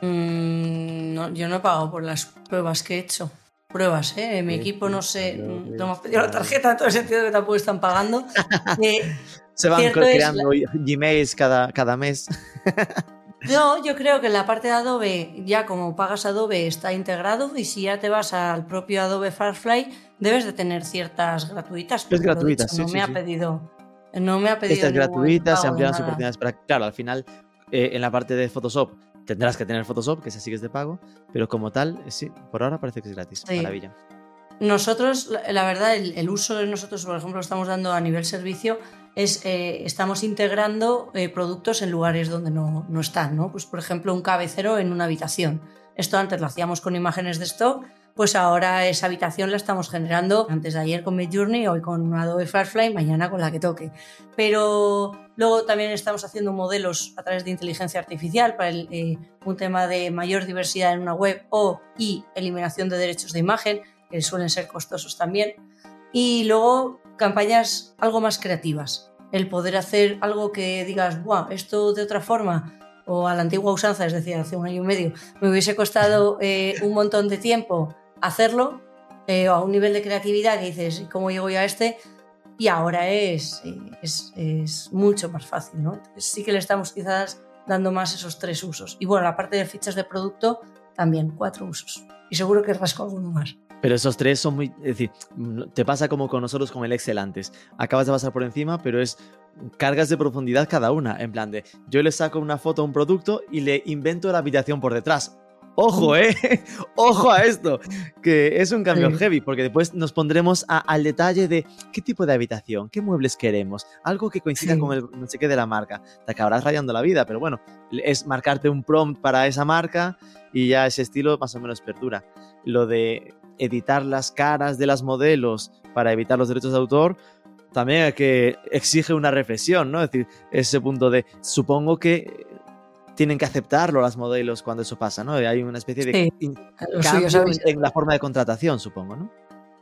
Mm, no, yo no he pagado por las pruebas que he hecho. Pruebas, ¿eh? Mi equipo no sé, no hemos pedido la tarjeta en todo el sentido que tampoco están pagando. *laughs* Eh, se van creando Gmails cada, cada mes. *laughs* No, yo creo que en la parte de Adobe, ya como pagas Adobe, está integrado y si ya te vas al propio Adobe Firefly, debes de tener ciertas gratuitas. Es gratuita, sí, no sí, me ha pedido. No me ha pedido. Estas gratuitas, se amplían las oportunidades para. Claro, al final, eh, en la parte de Photoshop tendrás que tener Photoshop, que ese sí que es de pago, pero como tal, eh, sí, por ahora parece que es gratis. Maravilla. Nosotros, la verdad, el, el uso de nosotros, por ejemplo, lo estamos dando a nivel servicio es, eh, estamos integrando eh, productos en lugares donde no, no, están, ¿no? Pues por ejemplo un cabecero en una habitación. Esto antes lo hacíamos con imágenes de stock, pues ahora esa habitación la estamos generando antes de ayer con Midjourney, hoy con Adobe Firefly, mañana con la que toque. Pero luego también estamos haciendo modelos a través de inteligencia artificial para el, eh, un tema de mayor diversidad en una web o y eliminación de derechos de imagen, que suelen ser costosos también. Y luego campañas algo más creativas el poder hacer algo que digas, Buah, esto de otra forma, o a la antigua usanza, es decir, hace un año y medio, me hubiese costado eh, un montón de tiempo hacerlo, eh, a un nivel de creatividad que dices, ¿cómo llego yo a este? Y ahora es, eh, es, es mucho más fácil, ¿no? sí que le estamos quizás dando más esos tres usos. Y bueno, la parte de fichas de producto, también cuatro usos. Y seguro que rasco alguno más. Pero esos tres son muy. Es decir, te pasa como con nosotros con el Excel antes. Acabas de pasar por encima, pero es cargas de profundidad cada una. En plan de, yo le saco una foto a un producto y le invento la habitación por detrás. Ojo, ¿eh? *laughs* Ojo a esto, que es un cambio heavy, porque después nos pondremos al detalle de qué tipo de habitación, qué muebles queremos, algo que coincida con el no sé qué de la marca. Te acabarás rayando la vida, pero bueno, es marcarte un prompt para esa marca y ya ese estilo más o menos perdura. Lo de editar las caras de las modelos para evitar los derechos de autor, también que exige una reflexión, ¿no? Es decir, ese punto de, supongo que tienen que aceptarlo las modelos cuando eso pasa, ¿no? Hay una especie de cambio en la forma de contratación, supongo, ¿no?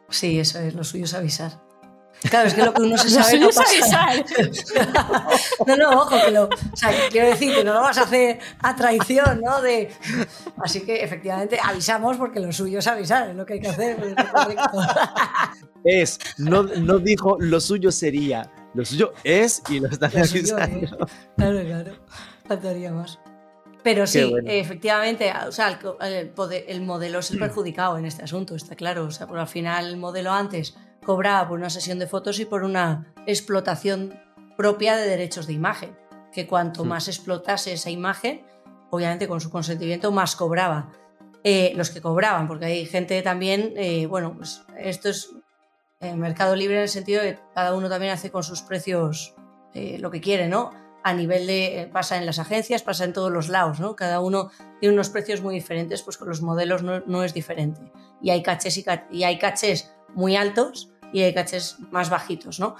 Sí, eso es, lo suyo es avisar. Claro, es que lo que uno se *laughs* sabe no pasa. *laughs* no, no, ojo, que lo, o sea, quiero decir que no lo vas a hacer a traición, ¿no? De, así que efectivamente avisamos porque lo suyo es avisar, es lo que hay que hacer. Es, *laughs* no, no dijo lo suyo sería, lo suyo es y lo está avisando. Claro, claro, faltaría más. Pero sí, efectivamente, o sea, el, el, modelo es el perjudicado en este asunto, está claro. O sea, por al final el modelo antes cobraba por una sesión de fotos y por una explotación propia de derechos de imagen, que cuanto hmm. más explotase esa imagen, obviamente con su consentimiento, más cobraba. Eh, los que cobraban, porque hay gente también, eh, bueno, pues esto es eh, mercado libre en el sentido de que cada uno también hace con sus precios lo que quiere, ¿no? A nivel de, pasa en las agencias, pasa en todos los lados, ¿no? Cada uno tiene unos precios muy diferentes, pues con los modelos no, es diferente. Y hay cachés y, y hay cachés muy altos y hay cachés más bajitos, ¿no?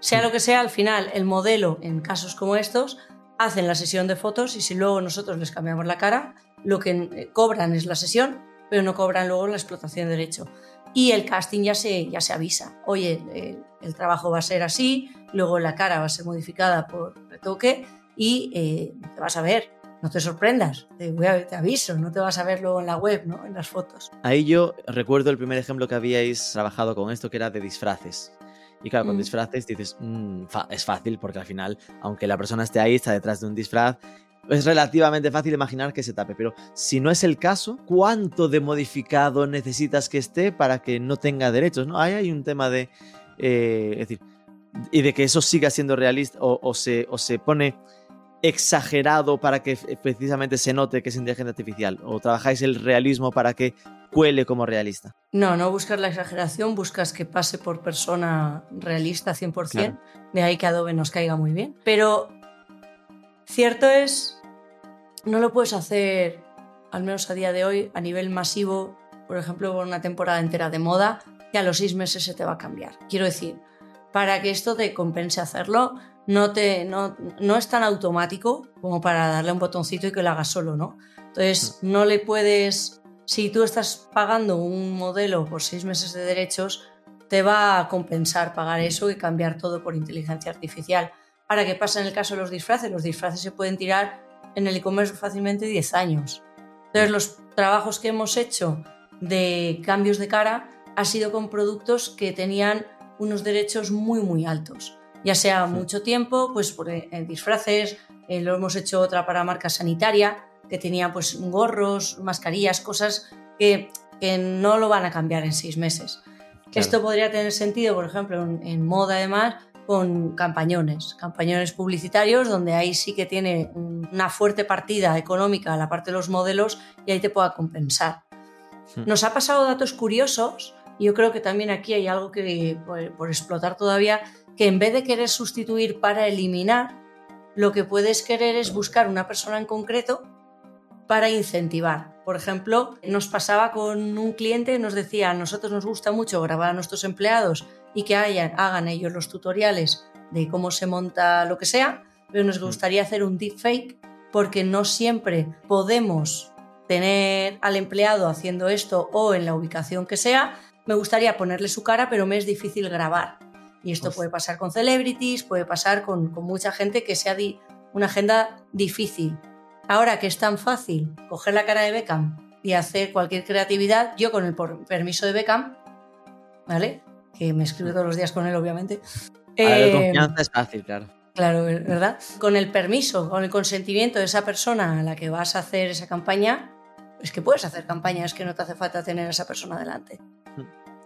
Sea lo que sea, al final el modelo en casos como estos hacen la sesión de fotos y si luego nosotros les cambiamos la cara, lo que eh, cobran es la sesión, pero no cobran luego la explotación de derecho. Y el casting ya se, ya se avisa. Oye, el, el trabajo va a ser así, luego la cara va a ser modificada por retoque y eh, te vas a ver. No te sorprendas, te, voy a, te aviso, no te vas a ver luego en la web, ¿no? en las fotos. Ahí yo recuerdo el primer ejemplo que habíais trabajado con esto, que era de disfraces. Y claro, con Mm. disfraces dices, "Mm, es fácil, porque al final, aunque la persona esté ahí, está detrás de un disfraz, es relativamente fácil imaginar que se tape. Pero si no es el caso, ¿cuánto de modificado necesitas que esté para que no tenga derechos? ¿no? Ahí hay un tema de, eh, es decir, y de que eso siga siendo realista o, o se, o se pone exagerado para que precisamente se note que es inteligencia artificial o trabajáis el realismo para que cuele como realista. No, no buscas la exageración, buscas que pase por persona realista 100%, Claro. de ahí que Adobe nos caiga muy bien. Pero cierto es, no lo puedes hacer, al menos a día de hoy, a nivel masivo, por ejemplo, por una temporada entera de moda, que a los seis meses se te va a cambiar. Quiero decir, para que esto te compense hacerlo, no, te, no, no es tan automático como para darle un botoncito y que lo haga solo, ¿no? Entonces, no le puedes si tú estás pagando un modelo por seis meses de derechos, te va a compensar pagar eso y cambiar todo por inteligencia artificial. Ahora, ¿qué pasa en el caso de los disfraces? Los disfraces se pueden tirar en el e-commerce fácilmente 10 años. Entonces, los trabajos que hemos hecho de cambios de cara ha sido con productos que tenían unos derechos muy, muy altos. Ya sea mucho tiempo, pues por eh, disfraces, eh, lo hemos hecho otra para marca sanitaria, que tenía pues gorros, mascarillas, cosas que, que no lo van a cambiar en seis meses. Esto podría tener sentido, por ejemplo, en, en, moda además, con campañones, campañones publicitarios, donde ahí sí que tiene una fuerte partida económica la parte de los modelos y ahí te pueda compensar. Nos ha pasado datos curiosos, y yo creo que también aquí hay algo que por, por explotar todavía, que en vez de querer sustituir para eliminar, lo que puedes querer es buscar una persona en concreto para incentivar. Por ejemplo, nos pasaba con un cliente, nos decía, a nosotros nos gusta mucho grabar a nuestros empleados y que hayan, hagan ellos los tutoriales de cómo se monta lo que sea, pero nos gustaría hacer un deepfake porque no siempre podemos tener al empleado haciendo esto o en la ubicación que sea. Me gustaría ponerle su cara, pero me es difícil grabar. Y esto puede pasar con celebrities, puede pasar con, con mucha gente que sea di una agenda difícil. Ahora que es tan fácil coger la cara de Beckham y hacer cualquier creatividad, yo con el permiso de Beckham, ¿vale? Que me escribo todos los días con él, obviamente. Eh, la confianza es fácil, claro. Claro, ¿verdad? Con el permiso, con el consentimiento de esa persona a la que vas a hacer esa campaña, es que puedes hacer campañas que no te hace falta tener a esa persona delante.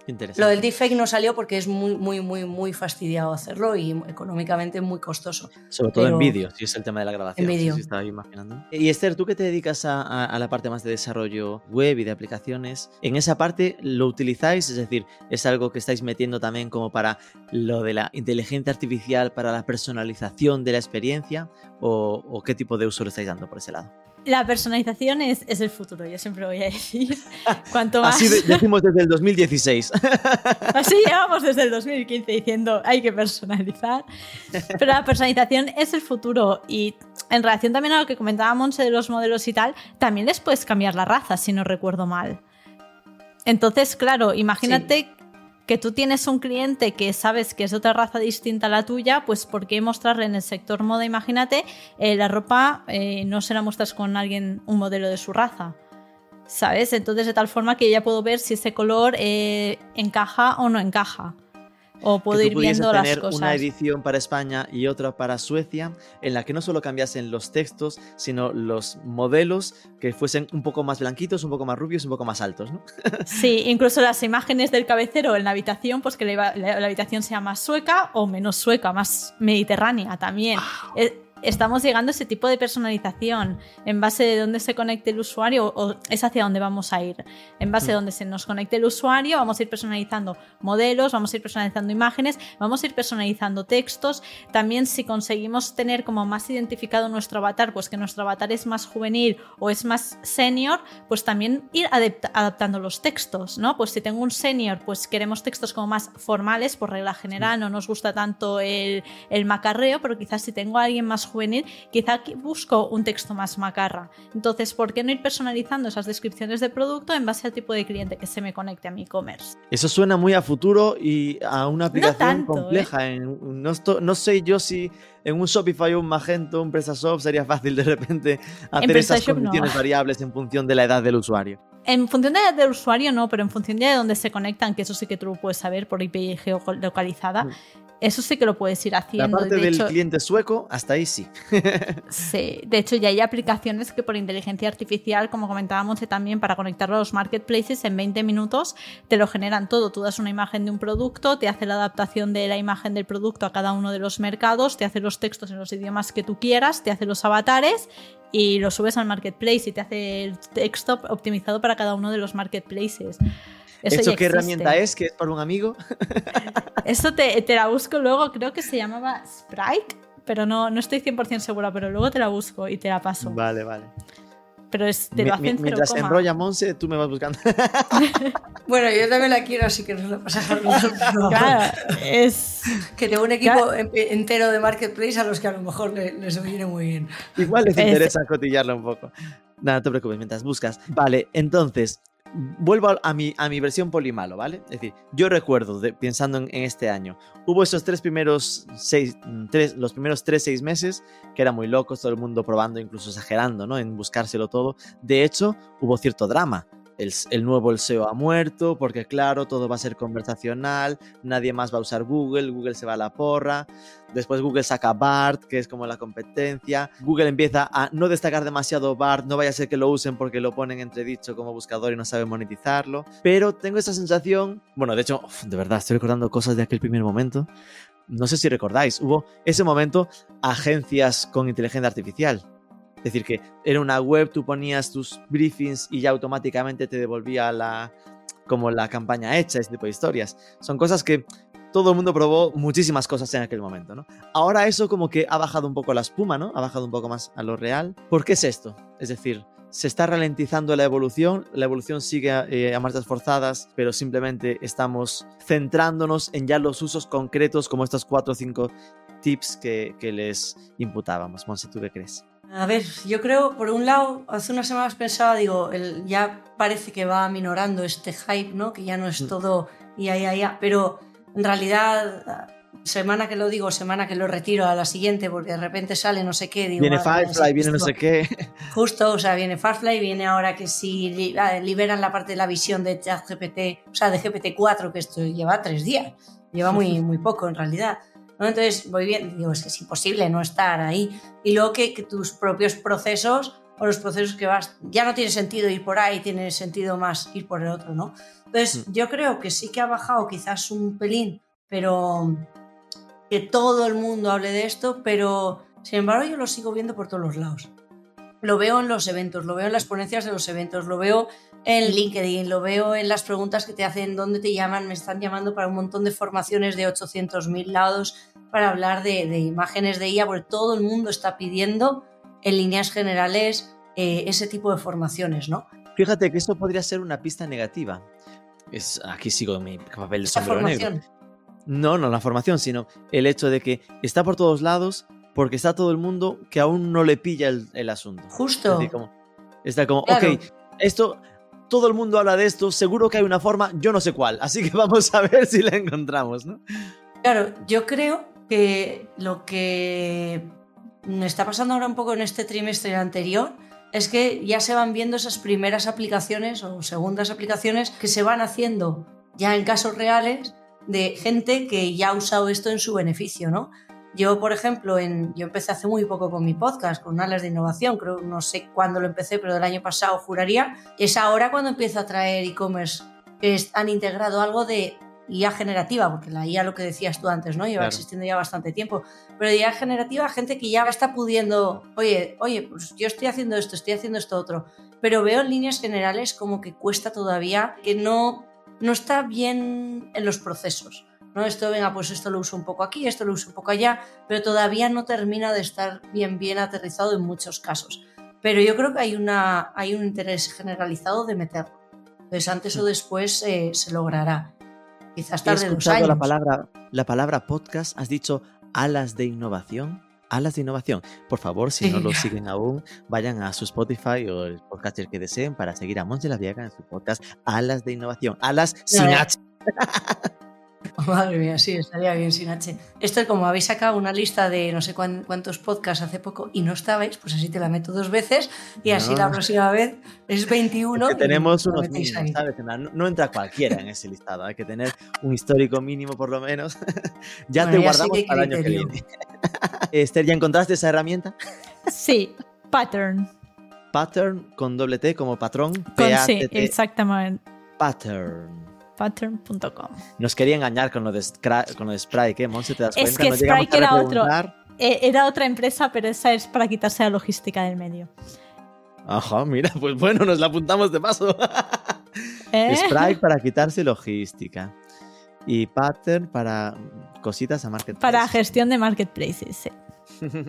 Interesante. Lo del deepfake no salió porque es muy, muy, muy, muy fastidiado hacerlo y económicamente muy costoso. Sobre todo Pero... en vídeo, si es el tema de la grabación. En vídeo. Si estaba imaginando. Y Esther, tú que te dedicas a, a, a, la parte más de desarrollo web y de aplicaciones, ¿en esa parte lo utilizáis? Es decir, ¿es algo que estáis metiendo también como para lo de la inteligencia artificial, para la personalización de la experiencia? ¿O, o qué tipo de uso le estáis dando por ese lado? La personalización es, es, el futuro, yo siempre voy a decir. *laughs* Cuanto más. Así de, decimos desde el 2016. *laughs* Así llevamos desde el 2015 diciendo hay que personalizar. Pero la personalización es el futuro y en relación también a lo que comentábamos de los modelos y tal, también les puedes cambiar la raza, si no recuerdo mal. Entonces, claro, imagínate sí. Que tú tienes un cliente que sabes que es de otra raza distinta a la tuya, pues ¿por qué mostrarle en el sector moda, imagínate, eh, la ropa eh, no se la muestras con alguien, un modelo de su raza? ¿Sabes? Entonces de tal forma que ya puedo ver si ese color eh, encaja o no encaja. O puedo ir viendo las tener cosas. una edición para España y otra para Suecia, en la que no solo cambiasen los textos, sino los modelos que fuesen un poco más blanquitos, un poco más rubios, un poco más altos, ¿no? *laughs* Sí, incluso las imágenes del cabecero en la habitación, pues que la, la, la habitación sea más sueca o menos sueca, más mediterránea también. Wow. Es, estamos llegando a ese tipo de personalización en base de dónde se conecte el usuario o es hacia dónde vamos a ir. En base de dónde se nos conecte el usuario, vamos a ir personalizando modelos, vamos a ir personalizando imágenes, vamos a ir personalizando textos. También si conseguimos tener como más identificado nuestro avatar, pues que nuestro avatar es más juvenil o es más senior, pues también ir adaptando los textos, ¿no? Pues si tengo un senior, pues queremos textos como más formales, por regla general, no nos gusta tanto el, el macarreo, pero quizás si tengo a alguien más juvenil, quizá busco un texto más macarra. Entonces, ¿por qué no ir personalizando esas descripciones de producto en base al tipo de cliente que se me conecte a mi e-commerce? Eso suena muy a futuro y a una aplicación compleja. ¿eh? No, no, sé yo si en un Shopify o un Magento, un PrestaShop sería fácil de repente hacer esas condiciones variables en función de la edad del usuario. En función de la edad del usuario no, pero en función de dónde se conectan, que eso sí que tú lo puedes saber por IP geolocalizada, mm. Eso sí que lo puedes ir haciendo. La parte del cliente sueco, hasta ahí sí. *laughs* sí, de hecho ya hay aplicaciones que por inteligencia artificial, como comentábamos también, para conectarlo a los marketplaces en 20 minutos te lo generan todo. Tú das una imagen de un producto, te hace la adaptación de la imagen del producto a cada uno de los mercados, te hace los textos en los idiomas que tú quieras, te hace los avatares y lo subes al marketplace y te hace el texto optimizado para cada uno de los marketplaces. Eso, qué herramienta es? ¿Que es para un amigo? *laughs* Eso te, te, la busco luego, creo que se llamaba Sprite, pero no, no estoy 100% segura, pero luego te la busco y te la paso. Vale, vale. Pero es, te lo hacen Mientras enrolla Monse, tú me vas buscando. *laughs* bueno, yo también la quiero, así que nos lo pasas a *laughs* Claro, es... Que tengo un equipo entero de Marketplace a los que a lo mejor les, viene muy bien. Igual les interesa cotillarlo un poco. Nada, no te preocupes, mientras buscas. Vale, entonces, vuelvo a mi, a mi versión polimalo, ¿vale? Es decir, yo recuerdo, pensando en, este año, hubo esos tres primeros seis, tres, los primeros tres, seis meses que eran muy locos, todo el mundo probando, incluso exagerando, ¿no? En buscárselo todo. De hecho, hubo cierto drama el, nuevo el SEO ha muerto, porque claro, todo va a ser conversacional, nadie más va a usar Google, Google se va a la porra, después Google saca BART, que es como la competencia, Google empieza a no destacar demasiado BART, no vaya a ser que lo usen porque lo ponen entredicho como buscador y no saben monetizarlo, pero tengo esa sensación, bueno, de hecho, de verdad, estoy recordando cosas de aquel primer momento, no sé si recordáis, hubo ese momento agencias con inteligencia artificial es decir, que era una web, tú ponías tus briefings y ya automáticamente te devolvía la, como la campaña hecha, ese tipo de historias. Son cosas que todo el mundo probó muchísimas cosas en aquel momento, ¿no? Ahora eso como que ha bajado un poco la espuma, ¿no? Ha bajado un poco más a lo real. ¿Por qué es esto? Es decir, se está ralentizando la evolución, la evolución sigue eh, a marchas forzadas, pero simplemente estamos centrándonos en ya los usos concretos como estos cuatro o cinco tips que, que les imputábamos. Monse, ¿tú qué crees? A ver, yo creo, por un lado, hace unas semanas pensaba, digo, el, ya parece que va minorando este hype, ¿no? Que ya no es mm. todo ya, ya, ya, pero en realidad, semana que lo digo, semana que lo retiro a la siguiente, porque de repente sale no sé qué. Digo, viene Firefly, viene no sé qué. Justo, o sea, viene Firefly, viene ahora que si liberan la parte de la visión de ChatGPT, o sea, de GPT-4, que esto lleva tres días, lleva muy, muy poco en realidad. Entonces voy bien, digo, es que es imposible no estar ahí. Y luego que, tus propios procesos o los procesos que vas, ya no tiene sentido ir por ahí, tiene sentido más ir por el otro, ¿no? Entonces mm. yo creo que sí que ha bajado quizás un pelín, pero que todo el mundo hable de esto, pero sin embargo yo lo sigo viendo por todos los lados. Lo veo en los eventos, lo veo en las ponencias de los eventos, lo veo en LinkedIn, lo veo en las preguntas que te hacen, dónde te llaman, me están llamando para un montón de formaciones de 800.000 lados para hablar de, imágenes de IA, porque todo el mundo está pidiendo en líneas generales eh, ese tipo de formaciones, ¿no? Fíjate que eso podría ser una pista negativa. Es, aquí sigo mi papel de sombrero negro. No, no la formación, sino el hecho de que está por todos lados porque está todo el mundo que aún no le pilla el, asunto. Justo. está como, ok, esto todo el mundo habla de esto, seguro que hay una forma, yo no sé cuál, así que *laughs* vamos a ver si la encontramos, ¿no? Claro, yo creo que lo que está pasando ahora un poco en este trimestre anterior es que ya se van viendo esas primeras aplicaciones o segundas aplicaciones que se van haciendo ya en casos reales de gente que ya ha usado esto en su beneficio, ¿no? Yo, por ejemplo, en, yo empecé hace muy poco con mi podcast, con Alas de Innovación, creo, no sé cuándo lo empecé, pero del año pasado juraría. Es ahora cuando empiezo a traer e-commerce que han integrado algo de IA generativa, porque la IA, lo que decías tú antes, ¿no? Lleva Claro. existiendo ya bastante tiempo, pero de IA generativa, gente que ya está pudiendo, oye, oye, pues yo estoy haciendo esto, estoy haciendo esto otro, pero veo en líneas generales como que cuesta todavía, que no, no está bien en los procesos. ¿No? Esto, venga, pues esto lo uso un poco aquí, esto lo uso un poco allá, pero todavía no termina de estar bien, bien aterrizado en muchos casos. Pero yo creo que hay, una, hay un interés generalizado de meterlo. Entonces, antes o después eh, se logrará. Quizás He tarde dos escuchado años. la palabra, la palabra podcast, has dicho alas de innovación. Alas de innovación. Por favor, si no lo siguen aún, vayan a su Spotify o el podcaster que deseen para seguir a Monse La Viega en su podcast Alas de Innovación. Alas sin ya. H. *laughs* *laughs* Madre mía, sí, estaría bien sin H. Esto es como habéis sacado una lista de no sé cuán- cuántos podcasts hace poco y no estabais, pues así te la meto dos veces y así No. la próxima vez es 21. que y tenemos unos mínimos, ahí. ¿sabes? No, no entra cualquiera en ese listado, hay que tener un histórico mínimo por lo menos. *laughs* ya Bueno, te ya guardamos para el año que viene. *laughs* Esther, ¿ya encontraste esa herramienta? Sí, pattern. Pattern con doble T como patrón. Con, sí, exactamente. Pattern. Pattern.com. Nos quería engañar con lo de, con lo de Sprite, ¿eh? Monse, ¿te das Es cuenta? que No Sprite era otro. Eh, era otra empresa, pero esa es para quitarse la logística del medio. Ajá, mira, pues bueno, nos la apuntamos de paso. ¿Eh? Sprite para quitarse logística. Y Pattern para cositas a marketplace. Para gestión de marketplaces, sí. *laughs*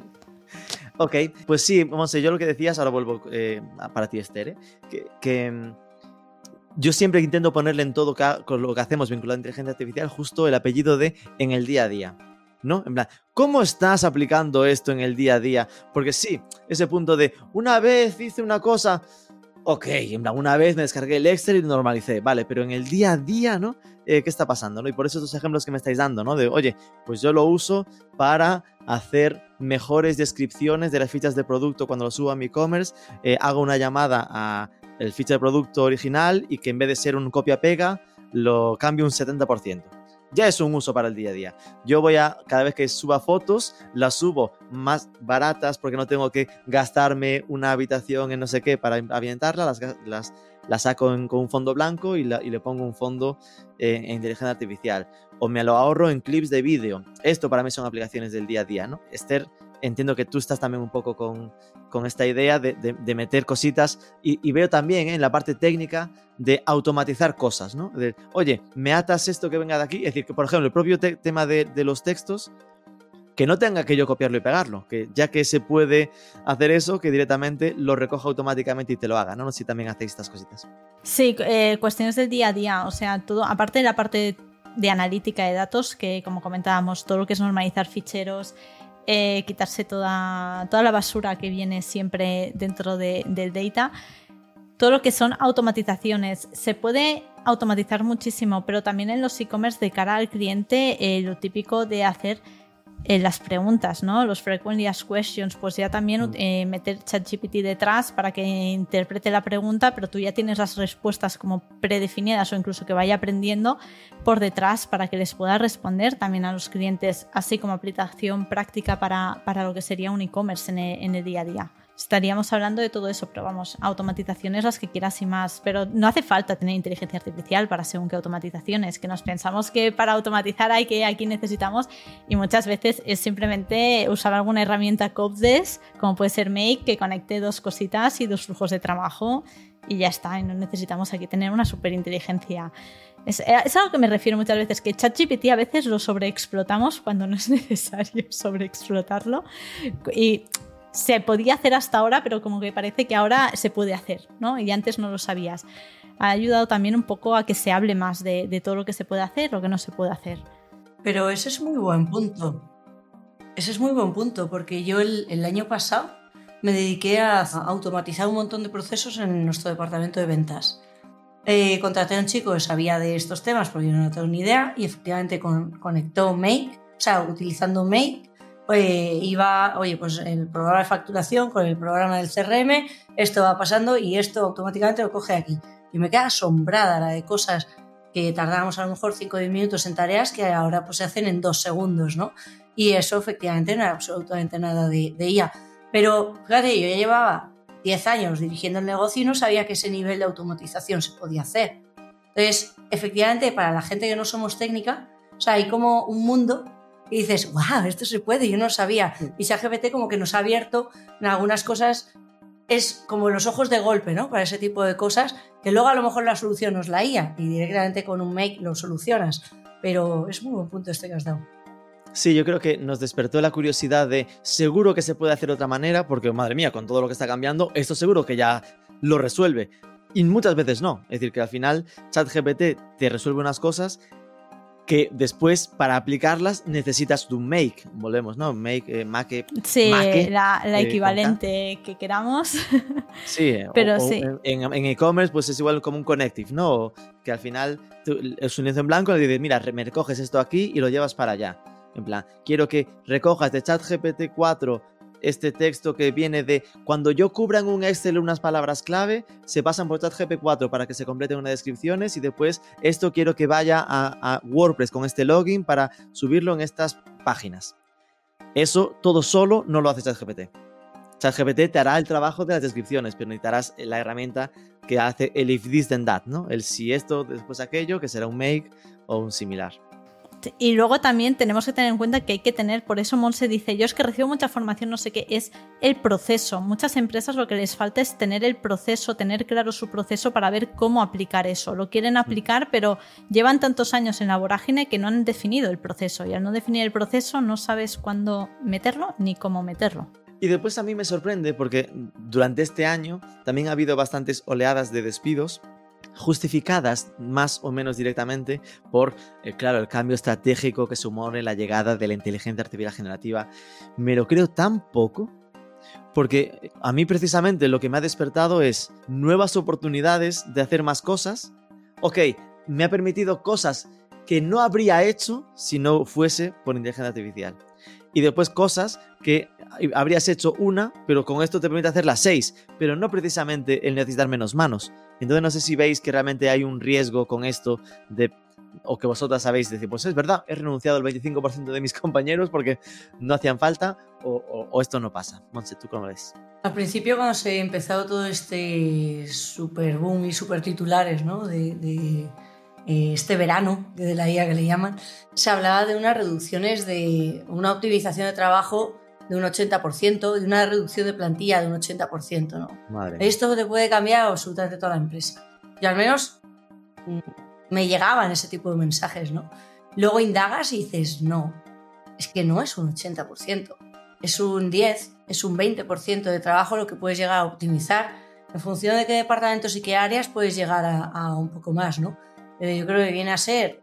ok, pues sí, Monse, yo lo que decías, ahora vuelvo eh, para ti, Esther, que, que, mm, yo siempre intento ponerle en todo con lo que hacemos vinculado a inteligencia artificial justo el apellido de en el día a día. ¿No? En plan, ¿cómo estás aplicando esto en el día a día? Porque sí, ese punto de una vez hice una cosa, ok, en plan, una vez me descargué el Excel y lo normalicé, vale, pero en el día a día, ¿no? Eh, ¿Qué está pasando? ¿no? Y por eso estos ejemplos que me estáis dando, ¿no? De, oye, pues yo lo uso para hacer mejores descripciones de las fichas de producto cuando lo subo a mi e-commerce, eh, hago una llamada a el ficha de producto original y que en vez de ser un copia-pega, lo cambio un 70%. Ya es un uso para el día a día. Yo voy a, cada vez que suba fotos, las subo más baratas porque no tengo que gastarme una habitación en no sé qué para ambientarla, las, las, las saco con un fondo blanco y, y le pongo un fondo eh, en inteligencia artificial. O me lo ahorro en clips de vídeo. Esto para mí son aplicaciones del día a día, ¿no? Esther, entiendo que tú estás también un poco con, con esta idea de, de- de meter cositas y, y veo también ¿eh? en la parte técnica de automatizar cosas, ¿no? De, oye, me atas esto que venga de aquí. Es decir, que por ejemplo, el propio te- tema de, de los textos, que no tenga que yo copiarlo y pegarlo, que ya que se puede hacer eso, que directamente lo recoja automáticamente y te lo haga, ¿no? No sé si también hacéis estas cositas. Sí, eh, cuestiones del día a día. O sea, todo, aparte de la parte de analítica de datos, que como comentábamos, todo lo que es normalizar ficheros, eh, quitarse toda, toda la basura que viene siempre dentro de- del data. Todo lo que son automatizaciones. Se puede automatizar muchísimo, pero también en los e-commerce de cara al cliente, eh, lo típico de hacer eh, las preguntas, ¿no? Los frequently asked questions, pues ya también Mm. eh, meter ChatGPT detrás para que interprete la pregunta, pero tú ya tienes las respuestas como predefinidas o incluso que vaya aprendiendo por detrás para que les pueda responder también a los clientes, así como aplicación práctica para, para lo que sería un e-commerce en el- en el día a día estaríamos hablando de todo eso, pero vamos, automatizaciones las que quieras y más, pero no hace falta tener inteligencia artificial para según qué automatizaciones, que nos pensamos que para automatizar hay que aquí necesitamos y muchas veces es simplemente usar alguna herramienta Copdes, como puede ser Make, que conecte dos cositas y dos flujos de trabajo y ya está, y no necesitamos aquí tener una superinteligencia. Es, es a lo que me refiero muchas veces, que ChatGPT a veces lo sobreexplotamos cuando no es necesario *laughs* sobreexplotarlo y se podía hacer hasta ahora, pero como que parece que ahora se puede hacer, ¿no? Y antes no lo sabías. Ha ayudado también un poco a que se hable más de, todo lo que se puede hacer, lo que no se puede hacer. Pero ese es muy buen punto. Ese es muy buen punto, porque yo el, año pasado me dediqué a automatizar un montón de procesos en nuestro departamento de ventas. Eh, contraté a un chico que sabía de estos temas porque yo no tengo ni idea y efectivamente con- conectó Make, o sea, utilizando Make, eh, iba, oye, pues el programa de facturación con el programa del CRM, esto va pasando y esto automáticamente lo coge aquí. Y me queda asombrada la de cosas que tardábamos a lo mejor 5 o 10 minutos en tareas que ahora pues se hacen en dos segundos, ¿no? Y eso efectivamente no era absolutamente nada de, de IA. Pero fíjate, yo ya llevaba 10 años dirigiendo el negocio y no sabía que ese nivel de automatización se podía hacer. Entonces, efectivamente, para la gente que no somos técnica, o sea, hay como un mundo y dices, wow, esto se puede, yo no sabía. Y ChatGPT como que nos ha abierto en algunas cosas, es como los ojos de golpe, ¿no? Para ese tipo de cosas, que luego a lo mejor la solución nos la IA y directamente con un make lo solucionas. Pero es muy buen punto este que has dado. Sí, yo creo que nos despertó la curiosidad de seguro que se puede hacer de otra manera, porque madre mía, con todo lo que está cambiando, esto seguro que ya lo resuelve. Y muchas veces no. Es decir, que al final ChatGPT te resuelve unas cosas que después para aplicarlas necesitas un make. Volvemos, ¿no? Make, eh, make. Sí, la, la eh, equivalente que queramos. *laughs* Sí, pero sí. en e-commerce, pues es igual como un connective, ¿no? Que al final es un lienzo en blanco y le dices, mira, me recoges esto aquí y lo llevas para allá. En plan, quiero que recojas de ChatGPT 4 este texto que viene de cuando yo cubra en un Excel unas palabras clave, se pasan por ChatGPT 4 para que se completen unas descripciones y después esto quiero que vaya a, WordPress con este login para subirlo en estas páginas. Eso todo solo no lo hace ChatGPT. ChatGPT te hará el trabajo de las descripciones, pero necesitarás la herramienta que hace el if this then that, ¿no? El si esto, después aquello, que será un make o un similar. Y luego también tenemos que tener en cuenta que hay que tener, por eso Monse dice, yo es que recibo mucha formación, no sé qué, es el proceso. Muchas empresas lo que les falta es tener el proceso, tener claro su proceso para ver cómo aplicar eso. Lo quieren aplicar, pero llevan tantos años en la vorágine que no han definido el proceso. Y al no definir el proceso no sabes cuándo meterlo ni cómo meterlo. Y después a mí me sorprende porque durante este año también ha habido bastantes oleadas de despidos justificadas más o menos directamente por, eh, claro, el cambio estratégico que supone la llegada de la inteligencia artificial generativa. Me lo creo tan poco porque a mí precisamente lo que me ha despertado es nuevas oportunidades de hacer más cosas. Ok, me ha permitido cosas que no habría hecho si no fuese por inteligencia artificial. Y después cosas que habrías hecho una, pero con esto te permite hacer las seis, pero no precisamente el necesitar menos manos, entonces no sé si veis que realmente hay un riesgo con esto de o que vosotras sabéis decir, pues es verdad, he renunciado al 25% de mis *laughs* compañeros porque no hacían falta o, esto no pasa. Monse, ¿tú cómo ves? Al principio cuando se empezó todo este super boom y super titulares ¿no? de, eh, este verano, de la IA que le llaman, se hablaba de unas reducciones de una optimización de trabajo de un 80% y una reducción de plantilla de un 80%. ¿no? Esto te puede cambiar absolutamente toda la empresa. Y al menos mm, me llegaban ese tipo de mensajes. ¿no? Luego indagas y dices, no, es que no es un 80%, es un 10, es un 20% de trabajo lo que puedes llegar a optimizar. En función de qué departamentos y qué áreas puedes llegar a, un poco más. ¿no? Pero yo creo que viene a ser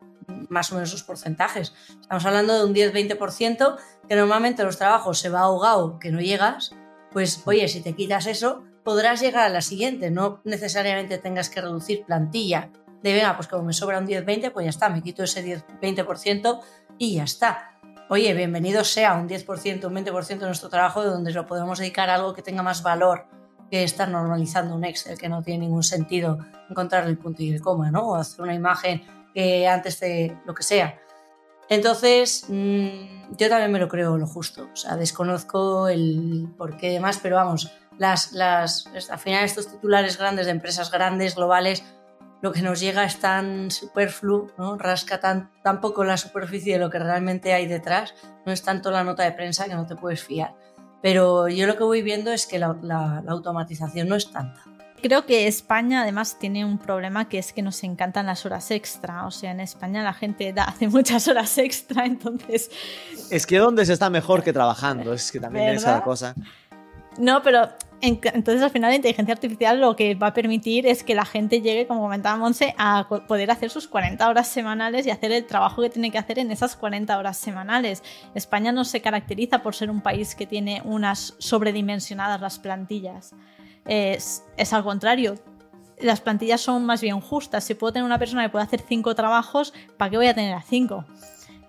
más o menos esos porcentajes. Estamos hablando de un 10-20% que normalmente los trabajos se va ahogado, que no llegas, pues oye, si te quitas eso, podrás llegar a la siguiente, no necesariamente tengas que reducir plantilla. De venga, pues como me sobra un 10-20, pues ya está, me quito ese 10-20% y ya está. Oye, bienvenido sea un 10%, un 20% de nuestro trabajo de donde lo podemos dedicar a algo que tenga más valor que estar normalizando un Excel, que no tiene ningún sentido encontrar el punto y el coma, ¿no? O hacer una imagen que antes de lo que sea. Entonces, mm, yo también me lo creo lo justo. O sea, desconozco el por qué demás, pero vamos, las, las, al final estos titulares grandes de empresas grandes, globales, lo que nos llega es tan superfluo, ¿no? rasca tan, tan poco la superficie de lo que realmente hay detrás, no es tanto la nota de prensa que no te puedes fiar. Pero yo lo que voy viendo es que la, la automatización no es tanta. Creo que España además tiene un problema que es que nos encantan las horas extra. O sea, en España la gente da, hace muchas horas extra, entonces... Es que donde se está mejor que trabajando, es que también es esa cosa. No, pero entonces al final la inteligencia artificial lo que va a permitir es que la gente llegue, como comentaba Monse, a poder hacer sus 40 horas semanales y hacer el trabajo que tiene que hacer en esas 40 horas semanales. España no se caracteriza por ser un país que tiene unas sobredimensionadas las plantillas es, al contrario. Las plantillas son más bien justas. Si puedo tener una persona que puede hacer cinco trabajos, ¿para qué voy a tener a cinco?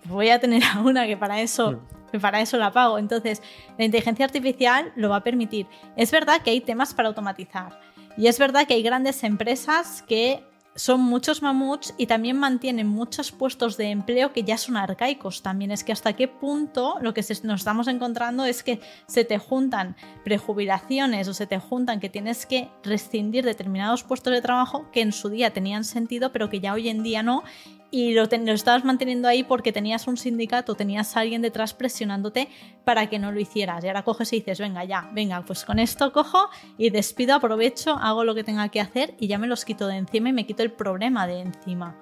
Voy a tener a una que para eso, mm. que para eso la pago. Entonces, la inteligencia artificial lo va a permitir. Es verdad que hay temas para automatizar. Y es verdad que hay grandes empresas que son muchos mamuts y también mantienen muchos puestos de empleo que ya son arcaicos también. Es que hasta qué punto lo que nos estamos encontrando es que se te juntan prejubilaciones o se te juntan que tienes que rescindir determinados puestos de trabajo que en su día tenían sentido pero que ya hoy en día no y lo, estabas manteniendo ahí porque tenías un sindicato, tenías alguien detrás presionándote para que no lo hicieras. Y ahora coges y dices, venga, ya, venga, pues con esto cojo y despido, aprovecho, hago lo que tenga que hacer y ya me los quito de encima y me quito el problema de encima.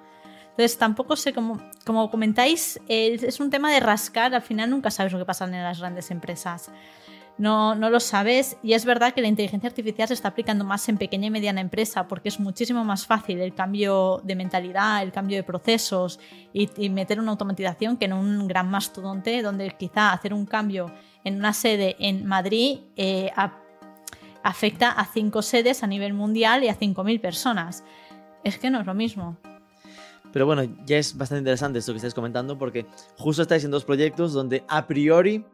Entonces tampoco sé, cómo como comentáis, es un tema de rascar, al final nunca sabes lo que pasa en las grandes empresas no, no lo sabes. Y es verdad que la inteligencia artificial se está aplicando más en pequeña y mediana empresa porque es muchísimo más fácil el cambio de mentalidad, el cambio de procesos y, meter una automatización que en un gran mastodonte donde quizá hacer un cambio en una sede en Madrid eh, afecta a cinco sedes a nivel mundial y a 5.000 personas. Es que no es lo mismo. Pero bueno, ya es bastante interesante esto que estáis comentando porque justo estáis en dos proyectos donde a priori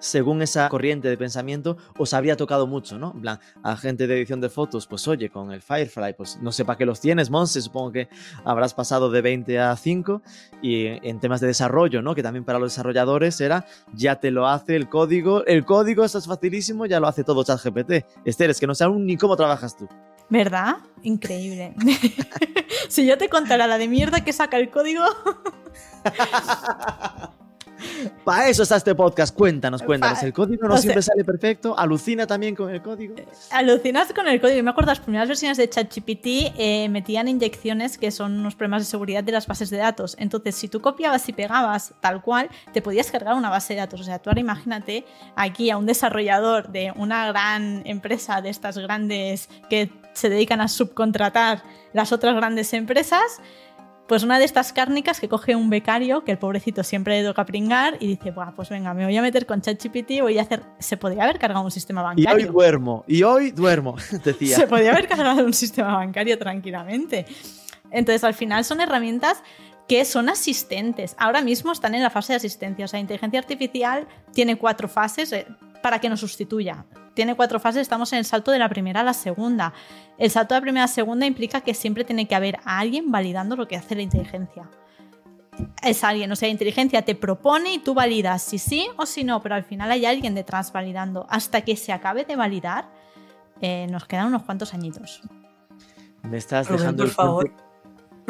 según esa corriente de pensamiento, os habría tocado mucho, ¿no? En plan, a gente de edición de fotos, pues oye, con el Firefly, pues no sé para qué los tienes, Monse, supongo que habrás pasado de 20 a 5. Y en temas de desarrollo, ¿no? Que también para los desarrolladores era, ya te lo hace el código, el código, esto es facilísimo, ya lo hace todo ChatGPT. Esther, es que no sé aún ni cómo trabajas tú. ¿Verdad? Increíble. *laughs* si yo te contara la de mierda que saca el código... *laughs* Para eso está este podcast. Cuéntanos, cuéntanos. El código no siempre sale perfecto. Alucina también con el código. Alucinas con el código. Me acuerdo, las primeras versiones de ChatGPT eh, metían inyecciones que son unos problemas de seguridad de las bases de datos. Entonces, si tú copiabas y pegabas tal cual, te podías cargar una base de datos. O sea, tú ahora imagínate aquí a un desarrollador de una gran empresa de estas grandes que se dedican a subcontratar las otras grandes empresas pues una de estas cárnicas que coge un becario, que el pobrecito siempre le toca pringar, y dice, Buah, pues venga, me voy a meter con ChatGPT, voy a hacer... Se podría haber cargado un sistema bancario. Y hoy duermo, y hoy duermo, *laughs* decía. Se podría haber cargado un sistema bancario tranquilamente. Entonces, al final son herramientas que son asistentes. Ahora mismo están en la fase de asistencia. O sea, inteligencia artificial tiene cuatro fases eh, para que nos sustituya tiene cuatro fases, estamos en el salto de la primera a la segunda. El salto de la primera a la segunda implica que siempre tiene que haber alguien validando lo que hace la inteligencia. Es alguien, o sea, la inteligencia te propone y tú validas si sí o si no, pero al final hay alguien detrás validando. Hasta que se acabe de validar, eh, nos quedan unos cuantos añitos. Me estás dejando por favor.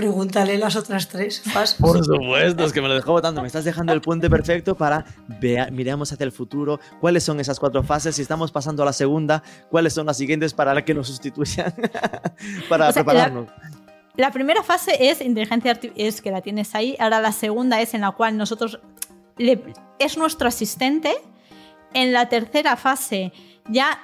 Pregúntale las otras tres Por supuesto, es que me lo dejó votando. Me estás dejando el puente perfecto para vea, miremos hacia el futuro. ¿Cuáles son esas cuatro fases? Si estamos pasando a la segunda, ¿cuáles son las siguientes para que nos sustituyan? *laughs* para prepararnos. La, primera fase es inteligencia artificial, es que la tienes ahí. Ahora la segunda es en la cual nosotros es nuestro asistente. En la tercera fase ya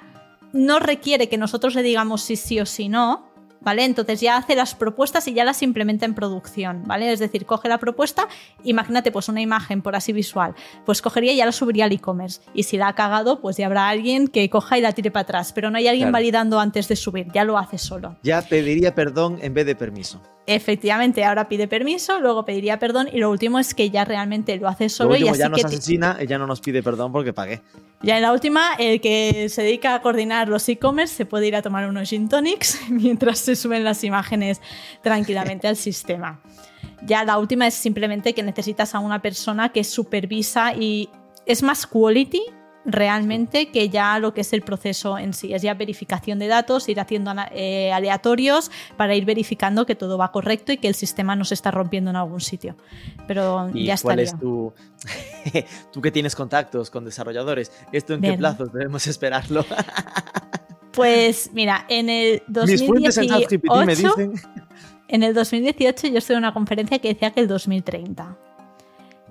no requiere que nosotros le digamos si sí o si no, ¿vale? Entonces ya hace las propuestas y ya las implementa en producción, ¿vale? Es decir, coge la propuesta, imagínate pues una imagen por así visual, pues cogería y ya la subiría al e-commerce y si la ha cagado, pues ya habrá alguien que coja y la tire para atrás, pero no hay alguien validando antes de subir, ya lo hace solo. Ya pediría perdón en vez de permiso. Efectivamente, ahora pide permiso, luego pediría perdón y lo último es que ya realmente lo hace solo y así ya nos que asesina y ya no nos pide perdón porque pagué. Ya en la última, el que se dedica a coordinar los e-commerce se puede ir a tomar unos gin tonics *laughs* mientras se suben las imágenes tranquilamente al sistema. Ya la última es simplemente que necesitas a una persona que supervisa y es más quality realmente que ya lo que es el proceso en sí. Es ya verificación de datos, ir haciendo eh, aleatorios para ir verificando que todo va correcto y que el sistema no se está rompiendo en algún sitio. Pero ¿Y ya ¿Cuál es tu... *laughs* tú que tienes contactos con desarrolladores, ¿esto en qué plazos debemos esperarlo? *laughs* pues mira, en el 2018... me dicen... En el 2018 yo estuve en una conferencia que decía que el 2030.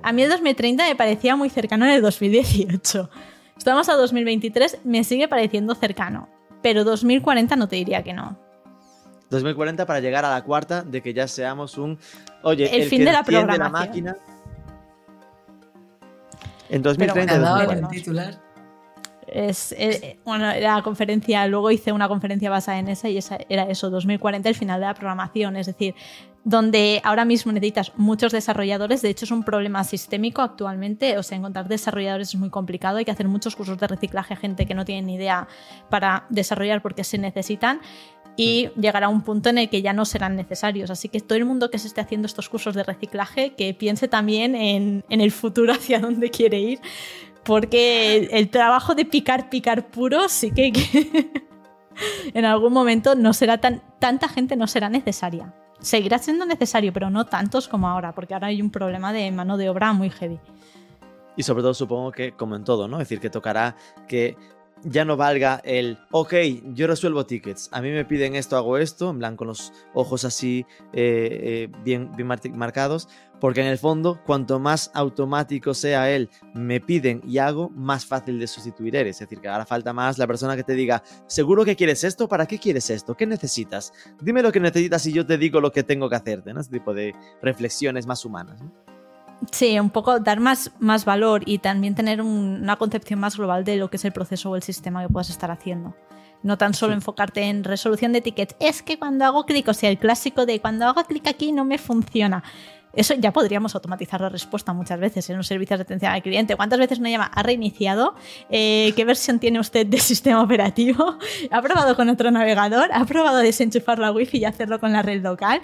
A mí el 2030 me parecía muy cercano en el 2018. Estamos a 2023, me sigue pareciendo cercano, pero 2040 no te diría que no. 2040 para llegar a la cuarta de que ya seamos un oye el, fin de la programación. la máquina en 2030 titular es, eh, bueno, la conferencia, luego hice una conferencia basada en esa y esa era eso, 2040, el final de la programación, es decir, donde ahora mismo necesitas muchos desarrolladores, de hecho es un problema sistémico actualmente, o sea, encontrar desarrolladores es muy complicado, hay que hacer muchos cursos de reciclaje, gente que no tiene ni idea para desarrollar porque se necesitan, y llegará un punto en el que ya no serán necesarios. Así que todo el mundo que se esté haciendo estos cursos de reciclaje, que piense también en, el futuro *laughs* hacia dónde quiere ir, porque el, trabajo de picar, picar puro sí que, *laughs* en algún momento no será tan, tanta gente no será necesaria. Seguirá siendo necesario, pero no tantos como ahora, porque ahora hay un problema de mano de obra muy heavy. Y sobre todo supongo que, como en todo, ¿no? Es decir, que tocará que ya no valga el, ok, yo resuelvo tickets, a mí me piden esto, hago esto, en plan con los ojos así eh, eh, bien, bien marcados, porque en el fondo, cuanto más automático sea él, me piden y hago, más fácil de sustituir eres. Es decir, que ahora falta más la persona que te diga, seguro que quieres esto, ¿para qué quieres esto? ¿Qué necesitas? Dime lo que necesitas y yo te digo lo que tengo que hacerte, ¿no? Ese tipo de reflexiones más humanas. Sí, un poco dar más, más valor y también tener una concepción más global de lo que es el proceso o el sistema que puedas estar haciendo. No tan solo enfocarte en resolución de tickets. Es que cuando hago clic, o sea, el clásico de cuando hago clic aquí no me funciona. Eso ya podríamos automatizar la respuesta muchas veces en los servicios de atención al cliente. ¿Cuántas veces nos llama? ¿Ha reiniciado? Eh, ¿Qué versión tiene usted del sistema operativo? *laughs* ¿Ha probado con otro navegador? ¿Ha probado desenchufar la wifi y hacerlo con la red local?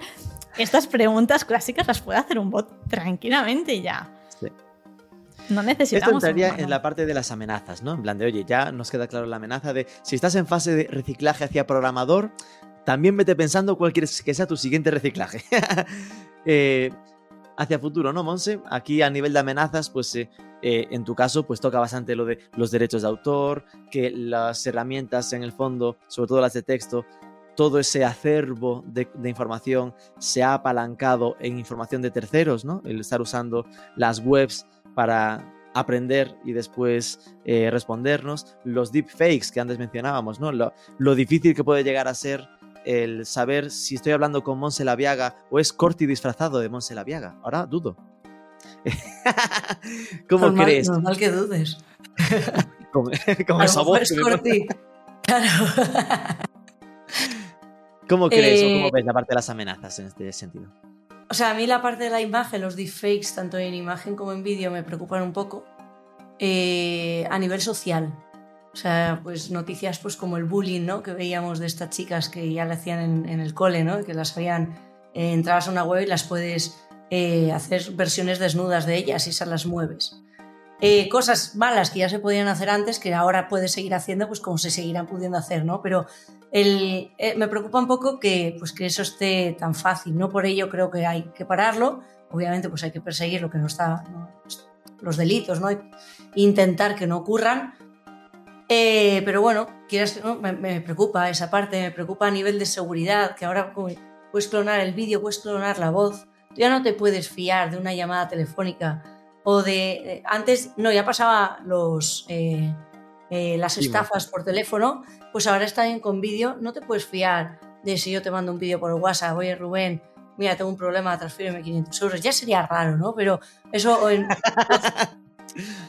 estas preguntas clásicas las puede hacer un bot tranquilamente ya. Sí. No necesitamos. Esto entraría en la parte de las amenazas, ¿no? En plan de, oye, ya nos queda claro la amenaza de si estás en fase de reciclaje hacia programador, también vete pensando cuál quieres que sea tu siguiente reciclaje. *laughs* Eh, hacia futuro, ¿no, Monse? Aquí a nivel de amenazas, pues eh, eh, en tu caso, pues toca bastante lo de los derechos de autor, que las herramientas en el fondo, sobre todo las de texto, todo ese acervo de, información se ha apalancado en información de terceros, ¿no? El estar usando las webs para aprender y después eh, respondernos. Los deepfakes que antes mencionábamos, ¿no? Lo, difícil que puede llegar a ser el saber si estoy hablando con Monse Laviaga o es Corti disfrazado de Monse Laviaga. Ahora dudo. *laughs* ¿Cómo crees? Normal que dudes. con, esa voz. Corti. Claro. *laughs* ¿Cómo crees o cómo eh, ves la parte de las amenazas en este sentido? O sea, a mí la parte de la imagen, los deepfakes, tanto en imagen como en vídeo, me preocupan un poco eh, a nivel social. O sea, pues noticias pues como el bullying, ¿no? Que veíamos de estas chicas que ya le hacían en, el cole, ¿no? Que las habían... Eh, entrabas a una web y las puedes hacer versiones desnudas de ellas y esas las mueves. Eh, cosas malas que ya se podían hacer antes, que ahora puedes seguir haciendo, pues como se seguirán pudiendo hacer, ¿no? Pero el, eh, me preocupa un poco que, pues, que eso esté tan fácil, ¿no? Por ello creo que hay que pararlo. Obviamente, pues hay que perseguir lo que no está, los delitos, ¿no? Intentar que no ocurran. Eh, pero bueno, quieras, me, me, preocupa esa parte, me preocupa a nivel de seguridad, que ahora puedes clonar el vídeo, puedes clonar la voz. Tú ya no te puedes fiar de una llamada telefónica o de eh, antes no ya pasaba los eh, eh, las estafas por teléfono pues ahora está bien con vídeo no te puedes fiar de si yo te mando un vídeo por WhatsApp oye Rubén mira tengo un problema transfíreme 500 euros ya sería raro no pero eso *laughs*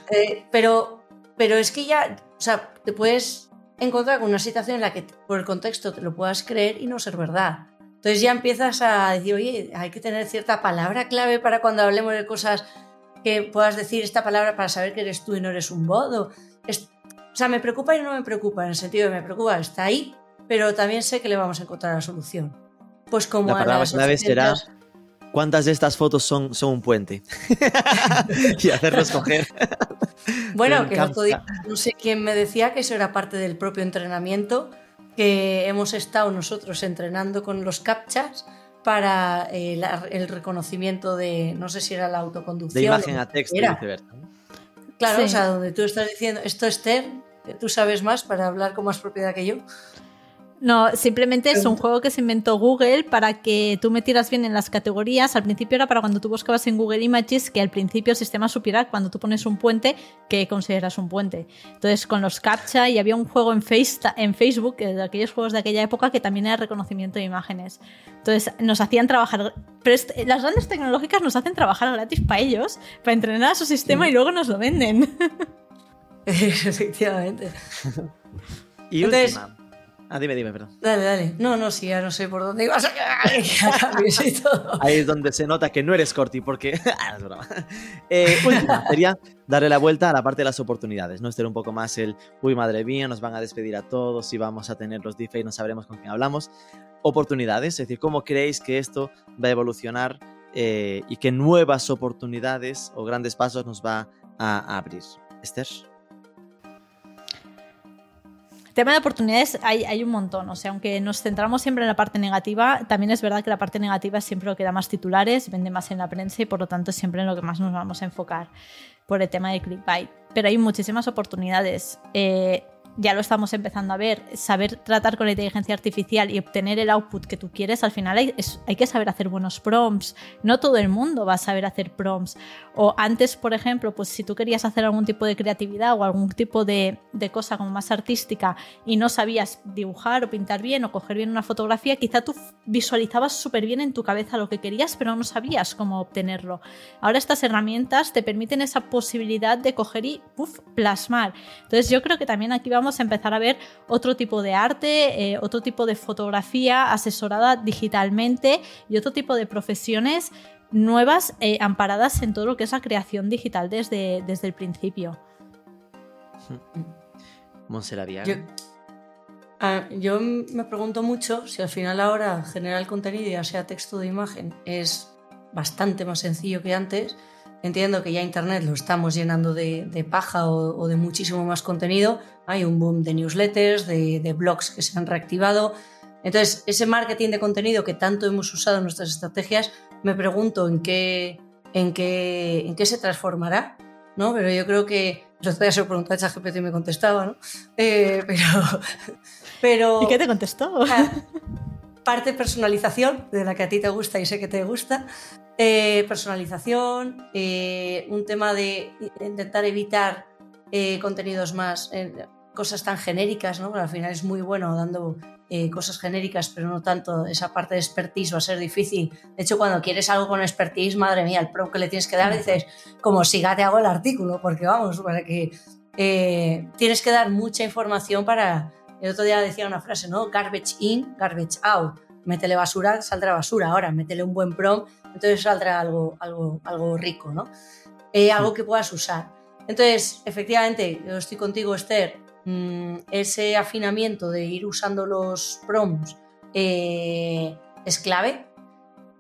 *laughs* pero pero es que ya sea te puedes encontrar con una situación en la que por el contexto te lo puedas creer y no ser verdad entonces ya empiezas a decir, oye, hay que tener cierta palabra clave para cuando hablemos de cosas que puedas decir esta palabra para saber que eres tú y no eres un bot. O, sea, me preocupa y no me preocupa, en el sentido de me preocupa, está ahí, pero también sé que le vamos a encontrar la solución. Pues como la palabra clave será cuántas de estas fotos son, son un puente *laughs* y hacerlos coger. bueno, que no sé quién me decía que eso era parte del propio entrenamiento que hemos estado nosotros entrenando con los captchas para eh, el reconocimiento de, no sé si era la autoconducción. De imagen a texto, dice Claro, o sea, donde tú estás diciendo, esto es TER, tú sabes más para hablar con más propiedad que yo. No, simplemente es un juego que se inventó Google para que tú metieras bien en las categorías. Al principio era para cuando tú buscabas en Google Images que al principio el sistema supiera cuando tú pones un puente que consideras un puente. Entonces con los CAPTCHA y había un juego en, face, en Facebook, de aquellos juegos de aquella época, que también era reconocimiento de imágenes. Entonces nos hacían trabajar, pero las grandes tecnológicas nos hacen trabajar gratis para ellos, para entrenar a su sistema y luego nos lo venden. *laughs* Efectivamente. *laughs* y Entonces, Ah, dime, dime, perdón. Dale, dale. No, no, sí, ya no sé por dónde ibas. *laughs* Ahí es donde se nota que no eres Corti, porque. *laughs* ah, es broma. Eh, última, *laughs* sería darle la vuelta a la parte de las oportunidades, ¿no? Este un poco más el, uy, madre mía, nos van a despedir a todos y vamos a tener los y no sabremos con quién hablamos. Oportunidades, es decir, ¿cómo creéis que esto va a evolucionar eh, y qué nuevas oportunidades o grandes pasos nos va a abrir? Esther. Tema de oportunidades hay, hay, un montón, o sea, aunque nos centramos siempre en la parte negativa, también es verdad que la parte negativa es siempre lo que da más titulares, vende más en la prensa y por lo tanto siempre en lo que más nos vamos a enfocar por el tema de clickbait. Pero hay muchísimas oportunidades. Eh, ya lo estamos empezando a ver, saber tratar con la inteligencia artificial y obtener el output que tú quieres, al final hay, hay, que saber hacer buenos prompts. No todo el mundo va a saber hacer prompts. O antes, por ejemplo, pues si tú querías hacer algún tipo de creatividad o algún tipo de, de cosa como más artística y no sabías dibujar o pintar bien o coger bien una fotografía, quizá tú visualizabas súper bien en tu cabeza lo que querías, pero no sabías cómo obtenerlo. Ahora estas herramientas te permiten esa posibilidad de coger y plasmar. Entonces yo creo que también aquí vamos a empezar a ver otro tipo de arte, eh, otro tipo de fotografía asesorada digitalmente y otro tipo de profesiones nuevas eh, amparadas en todo lo que es la creación digital desde, desde el principio. *laughs* Monselavia. Yo, ah, yo me pregunto mucho si al final ahora generar el contenido, ya sea texto o imagen, es bastante más sencillo que antes Entiendo que ya Internet lo estamos llenando de, paja o, de muchísimo más contenido. Hay un boom de newsletters, de, blogs que se han reactivado. Entonces, ese marketing de contenido que tanto hemos usado en nuestras estrategias, me pregunto en qué, en qué, en qué se transformará. ¿no? Pero yo creo que el otro día se lo pregunté a ChatGPT y me contestaba, ¿no? Eh, pero, *laughs* pero... ¿Y qué te contestó? Parte personalización, de la que a ti te gusta y sé que te gusta, eh, personalización, eh, un tema de intentar evitar eh, contenidos más, cosas tan genéricas, ¿no? al final es muy bueno dando cosas genéricas, pero no tanto esa parte de expertise va a ser difícil. De hecho, cuando quieres algo con expertise, madre mía, el pro que le tienes que dar, dices, como siga te hago el artículo, porque vamos, para que tienes que dar mucha información para... El otro día decía una frase, ¿no? Garbage in, garbage out. Métele basura, saldrá basura. Ahora, métele un buen prompt entonces saldrá algo, algo, algo rico, ¿no? Eh, algo que puedas usar. Entonces, efectivamente, yo estoy contigo, Esther, mm, ese afinamiento de ir usando los prompts eh, es clave.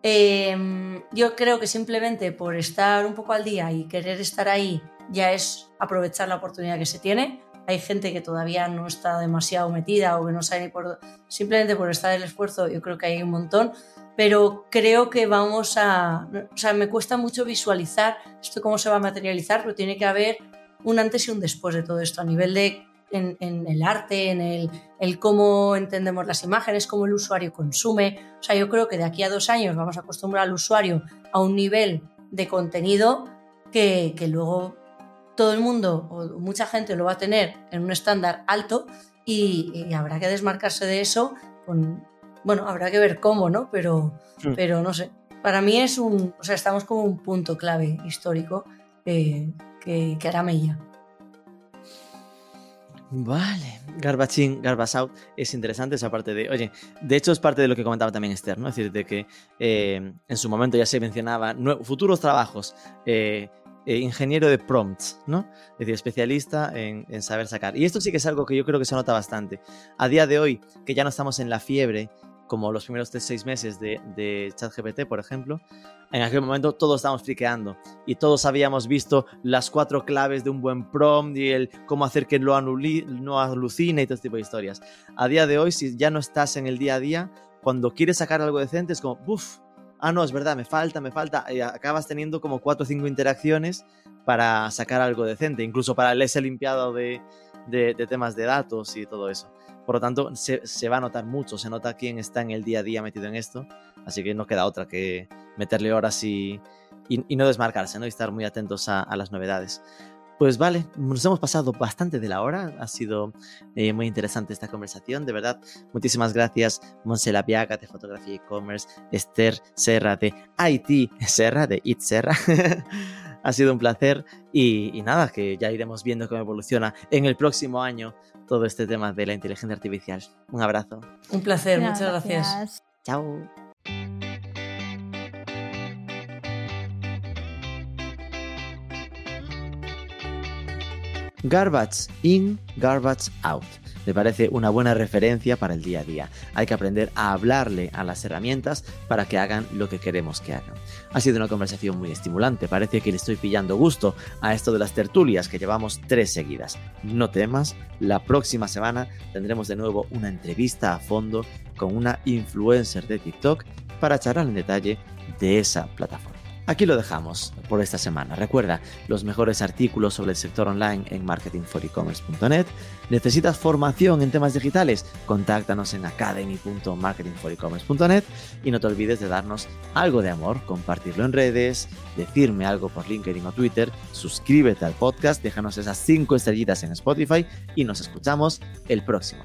Em, yo creo que simplemente por estar un poco al día y querer estar ahí ya es aprovechar la oportunidad que se tiene. Hay gente que todavía no está demasiado metida o que no sabe ni por... Simplemente por estar el esfuerzo, yo creo que hay un montón pero creo que vamos a, o sea, me cuesta mucho visualizar esto cómo se va a materializar, pero tiene que haber un antes y un después de todo esto, a nivel de en, el arte, en el, el, cómo entendemos las imágenes, cómo el usuario consume. O sea, yo creo que de aquí a dos años vamos a acostumbrar al usuario a un nivel de contenido que, que luego todo el mundo o mucha gente lo va a tener en un estándar alto y, y habrá que desmarcarse de eso con, bueno, habrá que ver cómo, ¿no? Pero, pero no sé. Para mí es un. O sea, estamos como un punto clave histórico que, que hará mella. Vale, Garbachín, Garbage Out es interesante esa parte de, oye, de hecho es parte de lo que comentaba también Esther, ¿no? Es decir, de que eh, en su momento ya se mencionaba futuros trabajos, eh, eh, ingeniero de prompts, ¿no? Es decir, especialista en, saber sacar. Y esto sí que es algo que yo creo que se nota bastante. A día de hoy, que ya no estamos en la fiebre como los primeros seis meses de, de ChatGPT, por ejemplo, en aquel momento todos estábamos friqueando y todos habíamos visto las cuatro claves de un buen prompt y el cómo hacer que lo no alucine y todo este tipo de historias. A día de hoy, si ya no estás en el día a día, cuando quieres sacar algo decente es como, uff, ah, no, es verdad, me falta, me falta, y acabas teniendo como cuatro o cinco interacciones para sacar algo decente, incluso para el ese limpiado de, de temas de datos y todo eso. Por lo tanto, se, va a notar mucho, se nota quién está en el día a día metido en esto, así que no queda otra que meterle horas y, y, no desmarcarse, ¿no? y estar muy atentos a, las novedades. Pues vale, nos hemos pasado bastante de la hora, ha sido eh, muy interesante esta conversación, de verdad. Muchísimas gracias, Monse Lapiaga de Fotografía e-commerce, Esther Serra de IT Serra, de IT Serra, *laughs* Ha sido un placer y, nada, que ya iremos viendo cómo evoluciona en el próximo año todo este tema de la inteligencia artificial. Un abrazo. Un placer, muchas gracias. Chao. Garbage in, garbage out. Me parece una buena referencia para el día a día. Hay que aprender a hablarle a las herramientas para que hagan lo que queremos que hagan. Ha sido una conversación muy estimulante. Parece que le estoy pillando gusto a esto de las tertulias que llevamos tres seguidas. No temas, la próxima semana tendremos de nuevo una entrevista a fondo con una influencer de TikTok para charlar en detalle de esa plataforma. Aquí lo dejamos por esta semana. Recuerda los mejores artículos sobre el sector online en marketingforecommerce.net. ¿Necesitas formación en temas digitales? Contáctanos en academy.marketingforecommerce.net y no te olvides de darnos algo de amor, compartirlo en redes, decirme algo por LinkedIn o Twitter, suscríbete al podcast, déjanos esas 5 estrellitas en Spotify y nos escuchamos el próximo.